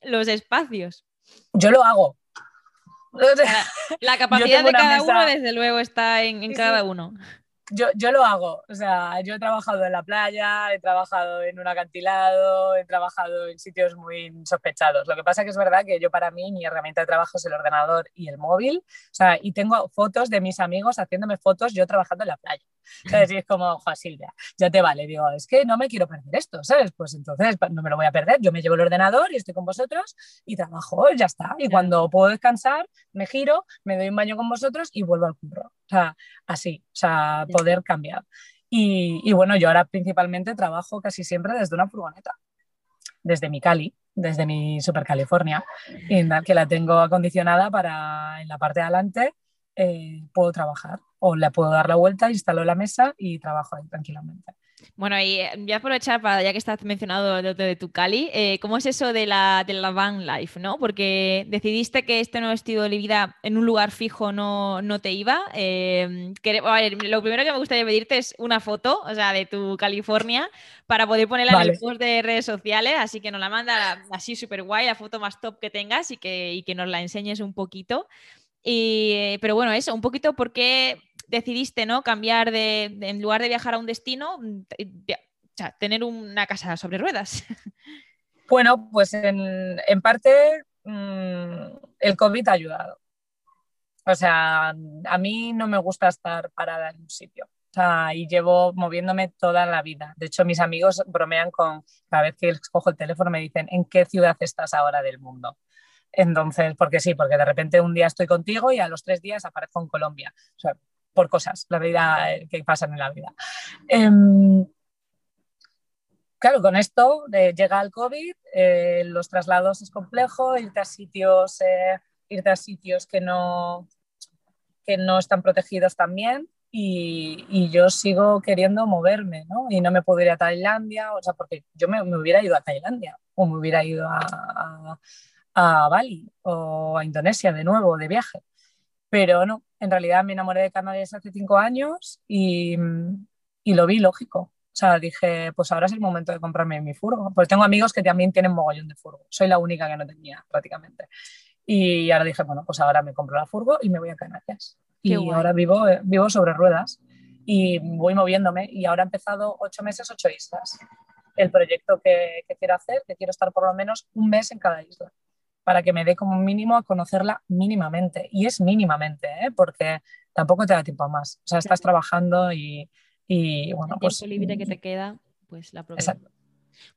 los espacios. Yo lo hago. La, capacidad de cada uno, desde luego, está en, cada uno yo, yo lo hago, o sea, yo he trabajado en la playa, he trabajado en un acantilado, he trabajado en sitios muy sospechados. Lo que pasa que es verdad que yo para mí mi herramienta de trabajo es el ordenador y el móvil, o sea, y tengo fotos de mis amigos haciéndome fotos yo trabajando en la playa. ¿Sabes? Y es como, Juan Silvia, ya te vale, digo, es que no me quiero perder esto, ¿sabes? Pues entonces no me lo voy a perder, yo me llevo el ordenador y estoy con vosotros y trabajo, ya está. Y cuando puedo descansar, me giro, me doy un baño con vosotros y vuelvo al curro. O sea, así, o sea, poder cambiar. Y, bueno, yo ahora principalmente trabajo casi siempre desde una furgoneta, desde mi Cali, desde mi Super California, que la tengo acondicionada para en la parte de adelante eh, puedo trabajar o le puedo dar la vuelta, instalo la mesa y trabajo ahí tranquilamente. Bueno, y eh, voy a aprovechar para, ya que estás mencionado de, de tu Cali, eh, ¿cómo es eso de la, de la van life, no? Porque decidiste que este nuevo estilo de vida en un lugar fijo no, no te iba. Eh, lo primero que me gustaría pedirte es una foto, o sea, de tu California, para poder ponerla en el post de redes sociales, así que nos la manda así súper guay, la foto más top que tengas y que, y que nos la enseñes un poquito. Y, pero bueno, eso, un poquito por qué decidiste ¿no? cambiar de, en lugar de viajar a un destino, mm, sea, tener una casa sobre ruedas? Bueno, pues en, en parte mmm, el COVID ha ayudado. O sea, a mí no me gusta estar parada en un sitio. O sea, y llevo moviéndome toda la vida. De hecho, mis amigos bromean con, cada vez que cojo el teléfono me dicen, ¿en qué ciudad estás ahora del mundo? Entonces, porque sí, porque de repente un día estoy contigo y a los tres días aparezco en Colombia. O sea, por cosas, la vida eh, que pasan en la vida. Em, claro, con esto eh, llega el COVID, eh, los traslados es complejo, irte a sitios, irte a sitios que no, que no están protegidos también. Y, yo sigo queriendo moverme, ¿no? Y no me puedo ir a Tailandia, o sea, porque yo me, hubiera ido a Tailandia o me hubiera ido a, a Bali o a Indonesia de nuevo, de viaje. Pero no, en realidad me enamoré de Canarias hace cinco años y, y, lo vi lógico. O sea, dije, pues ahora es el momento de comprarme mi furgo. Pues tengo amigos que también tienen mogollón de furgo. Soy la única que no tenía prácticamente. Y ahora dije, bueno, pues ahora me compro la furgo y me voy a Canarias. y ahora vivo, vivo sobre ruedas y voy moviéndome. Y ahora he empezado ocho meses, ocho islas. El proyecto que, que quiero hacer, que quiero estar por lo menos un mes en cada isla para que me dé como mínimo a conocerla mínimamente. Y es mínimamente, ¿eh? porque tampoco te da tiempo a más. O sea, estás trabajando y, bueno, El pues... libre que te queda, pues la Exacto.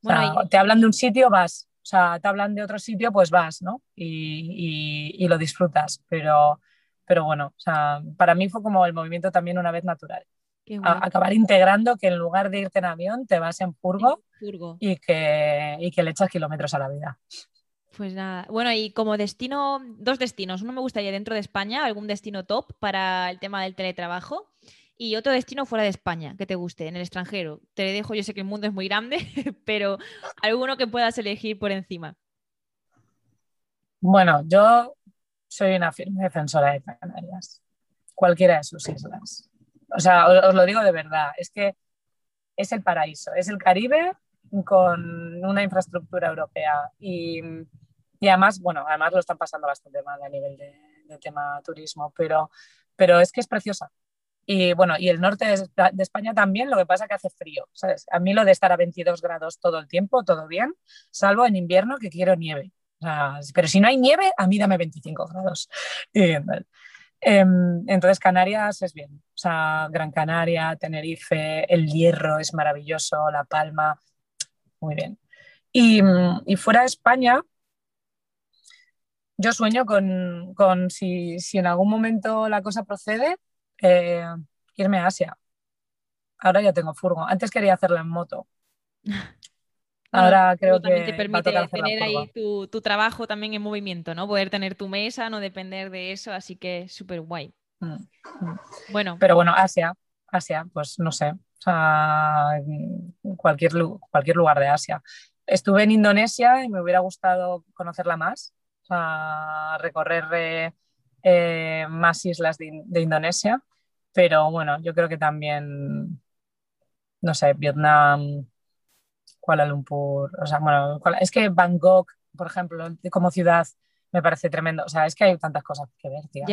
Bueno, te hablan de un sitio, vas. O sea, te hablan de otro sitio, pues vas, ¿no? Y, lo disfrutas. Pero, pero bueno, o sea, para mí fue como el movimiento también una vez natural. acabar integrando que en lugar de irte en avión, te vas en furgo, Y, que, y que le echas kilómetros a la vida. Pues nada, bueno, y como destino, dos destinos. Uno me gustaría dentro de España, algún destino top para el tema del teletrabajo. Y otro destino fuera de España, que te guste, en el extranjero. Te dejo, yo sé que el mundo es muy grande, pero alguno que puedas elegir por encima. Bueno, yo soy una firme defensora de Canarias, cualquiera de sus islas. O sea, os, os lo digo de verdad, es que es el paraíso, es el Caribe con una infraestructura europea y y además, bueno, además lo están pasando bastante mal a nivel de, tema turismo, pero, pero es que es preciosa. Y bueno, y el norte de, España también, lo que pasa es que hace frío, ¿sabes? A mí lo de estar a 22 grados todo el tiempo, todo bien, salvo en invierno que quiero nieve. pero si no hay nieve, a mí dame 25 grados. Em, entonces, Canarias es bien. O sea, Gran Canaria, Tenerife, El Hierro es maravilloso, La Palma, muy bien. Y, y fuera de España, yo sueño con, si, en algún momento la cosa procede, eh, irme a Asia. Ahora ya tengo furgo. Antes quería hacerlo en moto. Ahora creo que te permite tener ahí tu, trabajo también en movimiento, ¿no? Poder tener tu mesa, no depender de eso, así que súper guay. Mm, mm. Bueno. Pero bueno, Asia, Asia, pues no sé. O sea, cualquier, cualquier lugar de Asia. Estuve en Indonesia y me hubiera gustado conocerla más a recorrer eh, más islas de, Indonesia, pero bueno, yo creo que también, no sé, Vietnam, Kuala Lumpur, o sea, bueno, es que Bangkok, por ejemplo, como ciudad, me parece tremendo, o sea, es que hay tantas cosas que ver, tío.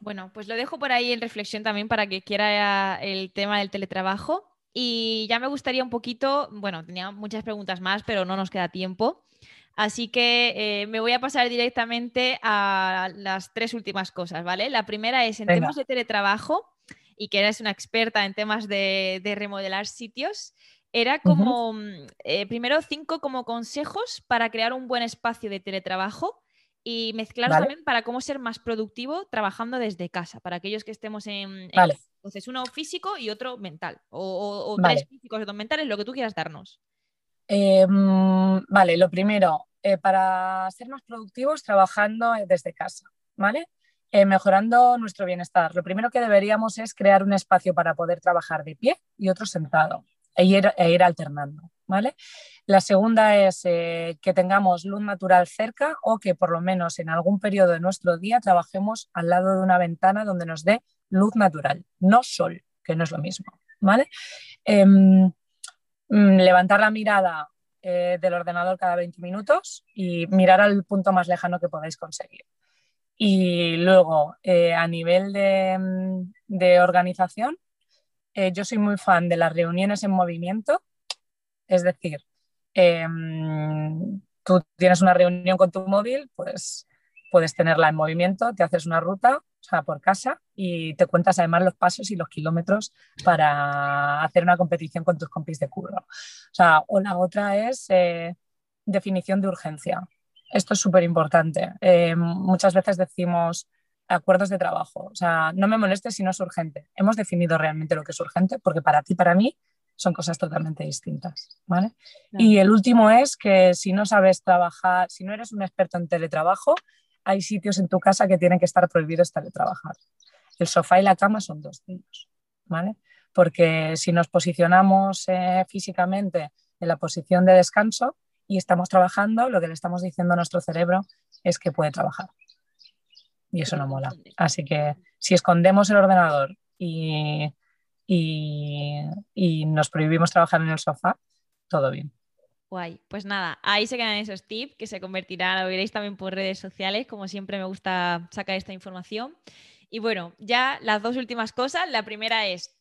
Bueno, pues lo dejo por ahí en reflexión también para que quiera el tema del teletrabajo. Y ya me gustaría un poquito, bueno, tenía muchas preguntas más, pero no nos queda tiempo. Así que eh, me voy a pasar directamente a las tres últimas cosas, ¿vale? La primera es en temas de teletrabajo y que eres una experta en temas de, remodelar sitios. Era como, mm, eh, primero, cinco como consejos para crear un buen espacio de teletrabajo y mezclar también para cómo ser más productivo trabajando desde casa, para aquellos que estemos en, entonces uno físico y otro mental, o, tres físicos y dos mentales, lo que tú quieras darnos. Em, vale, lo primero, eh, para ser más productivos trabajando desde casa, ¿vale? Eh, mejorando nuestro bienestar. Lo primero que deberíamos es crear un espacio para poder trabajar de pie y otro sentado e ir, e ir alternando, ¿vale? La segunda es eh, que tengamos luz natural cerca o que por lo menos en algún periodo de nuestro día trabajemos al lado de una ventana donde nos dé luz natural, no sol, que no es lo mismo, ¿vale? Em, Mm, levantar la mirada eh, del ordenador cada 20 minutos y mirar al punto más lejano que podáis conseguir. Y luego, eh, a nivel de, mm, organización, eh, yo soy muy fan de las reuniones en movimiento, es decir, mm, tú tienes una reunión con tu móvil, pues puedes tenerla en movimiento, te haces una ruta o sea, por casa y te cuentas además los pasos y los kilómetros para hacer una competición con tus compis de curro. O sea, la otra es eh, definición de urgencia. Esto es súper importante. Eh, muchas veces decimos acuerdos de trabajo. O sea, no me molestes si no es urgente. Hemos definido realmente lo que es urgente porque para ti, para mí, son cosas totalmente distintas. ¿vale? Y el último es que si no sabes trabajar, si no eres un experto en teletrabajo, hay sitios en tu casa que tienen que estar prohibidos teletrabajar. El sofá y la cama son dos ellos, ¿vale? Porque si nos posicionamos eh, físicamente en la posición de descanso y estamos trabajando, lo que le estamos diciendo a nuestro cerebro es que puede trabajar. Y eso no mola. Así que si escondemos el ordenador y, y nos prohibimos trabajar en el sofá, todo bien. Guay. Pues nada, ahí se quedan esos tips que se convertirán, lo veréis también por redes sociales, como siempre me gusta sacar esta información. Y bueno, ya las dos últimas cosas. La primera es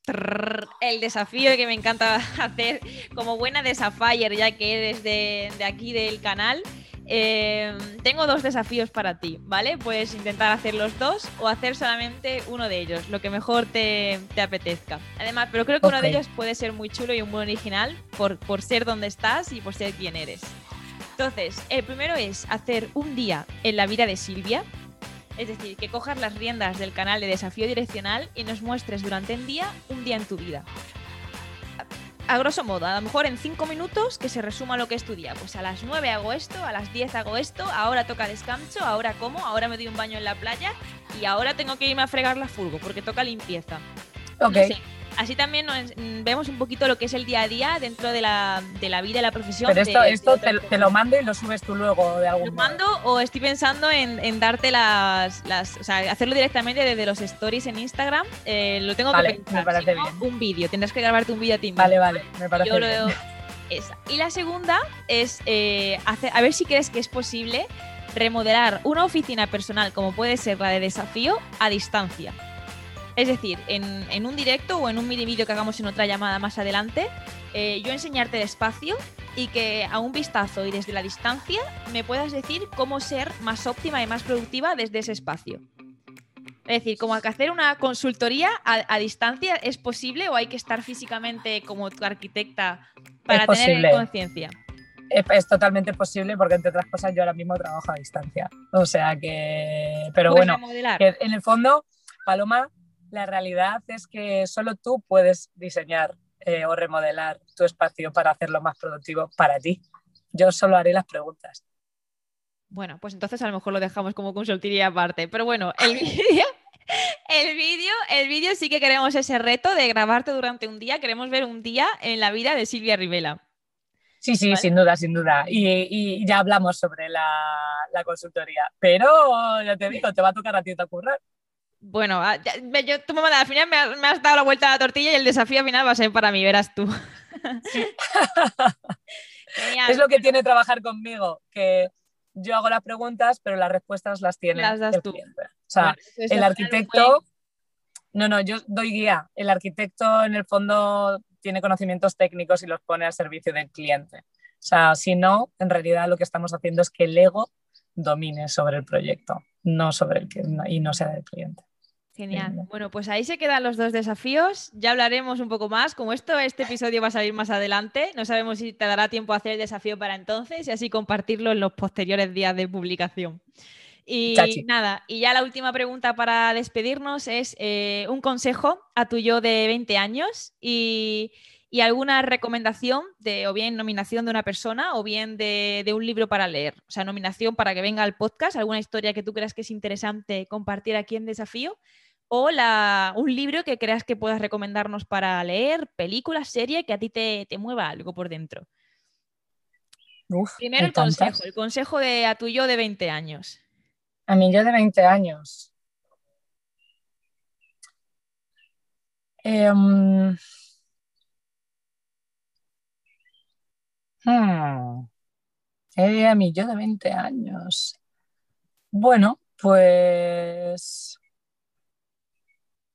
el desafío que me encanta hacer como buena desafier, ya que eres de, de aquí del canal. Em, tengo dos desafíos para ti, ¿vale? Puedes intentar hacer los dos o hacer solamente uno de ellos, lo que mejor te, apetezca. Además, pero creo que uno de ellos puede ser muy chulo y muy original por, por ser donde estás y por ser quien eres. Entonces, el primero es hacer un día en la vida de Silvia. Es decir, que cojas las riendas del canal de Desafío Direccional y nos muestres durante el día un día en tu vida. A grosso modo, a lo mejor en 5 minutos que se resuma lo que es tu día. Pues a las 9 hago esto, a las 10 hago esto, ahora toca descanso, ahora como, ahora me doy un baño en la playa y ahora tengo que irme a fregar la furgo porque toca limpieza. Ok. Así también vemos un poquito lo que es el día a día dentro de la, de la vida y la profesión. Pero esto, esto te, lo mando y lo subes tú luego de algún ¿Lo mando o estoy pensando en, darte las, las, O sea, hacerlo directamente desde los stories en Instagram. Eh, lo tengo que pensar. Me parece bien. Un vídeo, tendrás que grabarte un vídeo a ti Vale, vale, me parece bien. esa. Y la segunda es eh, hacer, a ver si crees que es posible remodelar una oficina personal como puede ser la de desafío a distancia. Es decir, en, un directo o en un mini vídeo que hagamos en otra llamada más adelante, eh, yo enseñarte despacio y que a un vistazo y desde la distancia me puedas decir cómo ser más óptima y más productiva desde ese espacio. Es decir, como que hacer una consultoría a, distancia es posible o hay que estar físicamente como tu arquitecta para tener conciencia. Es, totalmente posible porque entre otras cosas yo ahora mismo trabajo a distancia. O sea que, pero bueno, en el fondo, Paloma, la realidad es que solo tú puedes diseñar eh, o remodelar tu espacio para hacerlo más productivo para ti. Yo solo haré las preguntas. Bueno, pues entonces a lo mejor lo dejamos como consultoría aparte. Pero bueno, el vídeo, el vídeo, el vídeo sí que queremos ese reto de grabarte durante un día. Queremos ver un día en la vida de Silvia Rivela. Sí, sí, sin duda, sin duda. Y, ya hablamos sobre la, la, consultoría. Pero ya te digo, te va a tocar a ti te currar. Bueno, ah, yo, tú me al final me has, dado la vuelta a la tortilla y el desafío final va a ser para mí, verás tú. es lo que tiene trabajar conmigo, que yo hago las preguntas, pero las respuestas las tiene las das tú. O sea, el arquitecto, no, no, yo doy guía. El arquitecto en el fondo tiene conocimientos técnicos y los pone al servicio del cliente. O sea, si no, en realidad lo que estamos haciendo es que el ego domine sobre el proyecto, no sobre el y no sea del cliente. Genial. Bueno, pues ahí se quedan los dos desafíos. Ya hablaremos un poco más. Como esto, este episodio va a salir más adelante, no sabemos si te dará tiempo a hacer el desafío para entonces y así compartirlo en los posteriores días de publicación. Y nada, y ya la última pregunta para despedirnos es eh, un consejo a tu yo de 20 años y, alguna recomendación de o bien nominación de una persona o bien de, de, un libro para leer. O sea, nominación para que venga al podcast, alguna historia que tú creas que es interesante compartir aquí en Desafío o un libro que creas que puedas recomendarnos para leer, película, serie, que a ti te, mueva algo por dentro. Primero el consejo, el consejo de a tu yo de 20 años. A mi yo de 20 años. Em, hmm, a mi yo de 20 años. Bueno, pues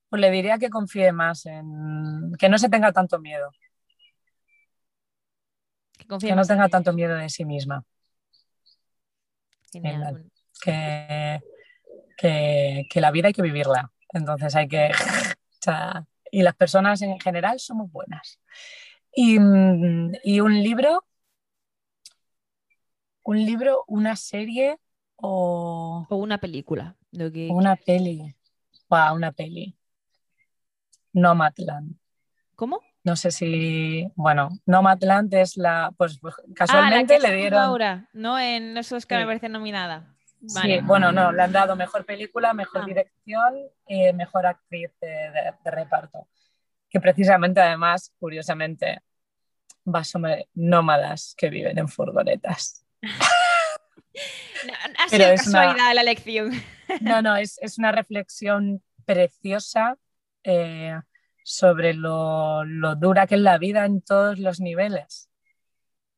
pues le diría que confíe más en que no se tenga tanto miedo. Que, no tenga tanto miedo de sí misma. Que, que, la vida hay que vivirla. Entonces hay que... y las personas en general somos buenas. Y, un libro, un libro, una serie o... O una película. Una peli. Wow, una peli. Nomadland. ¿Cómo? No sé si, bueno, Nomadland es la, pues, pues casualmente ah, le dieron... Ahora, no en esos que me parece nominada. Sí, bueno, no, le han dado mejor película, mejor ah. dirección y mejor actriz de, reparto. Que precisamente, además, curiosamente, va sobre nómadas que viven en furgonetas. ha sido casualidad la lección. no, no, es, es una reflexión preciosa eh, sobre lo, dura que es la vida en todos los niveles.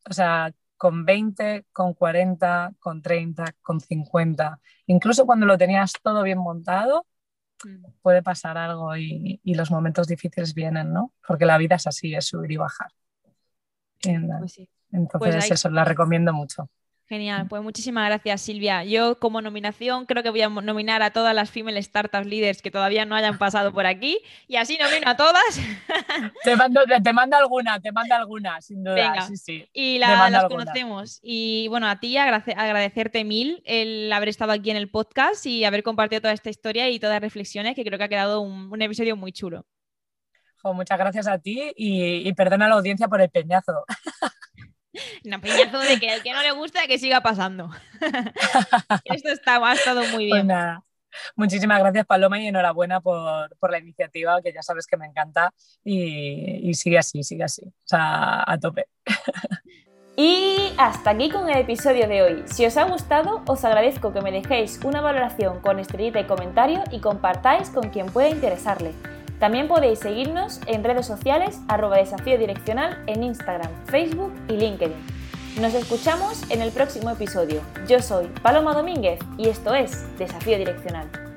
O sea, con 20, con 40, con 30, con 50. Incluso cuando lo tenías todo bien montado, mm. puede pasar algo y, los momentos difíciles vienen, ¿no? Porque la vida es así, es subir y bajar. Pues Entonces, pues eso, la recomiendo mucho. Genial, pues muchísimas gracias Silvia. Yo como nominación creo que voy a nominar a todas las female startup leaders que todavía no hayan pasado por aquí y así nomino a todas. Te mando, te mando alguna, te mando alguna, sin duda. Venga. Sí, sí. Y las conocemos. Y bueno, a ti agradecerte mil el haber estado aquí en el podcast y haber compartido toda esta historia y todas las reflexiones que creo que ha quedado un, episodio muy chulo. muchas gracias a ti y, y perdona a la audiencia por el peñazo. No, peñazo de que el que no le gusta que siga pasando. Esto está, ha estado muy pues bien. Muchísimas gracias Paloma y enhorabuena por, la iniciativa, que ya sabes que me encanta y, sigue así, sigue así, o sea, a tope. Y hasta aquí con el episodio de hoy. Si os ha gustado, os agradezco que me dejéis una valoración con estrellita y comentario y compartáis con quien pueda interesarle. También podéis seguirnos en redes sociales arroba desafío direccional en Instagram, Facebook y LinkedIn. Nos escuchamos en el próximo episodio. Yo soy Paloma Domínguez y esto es Desafío Direccional.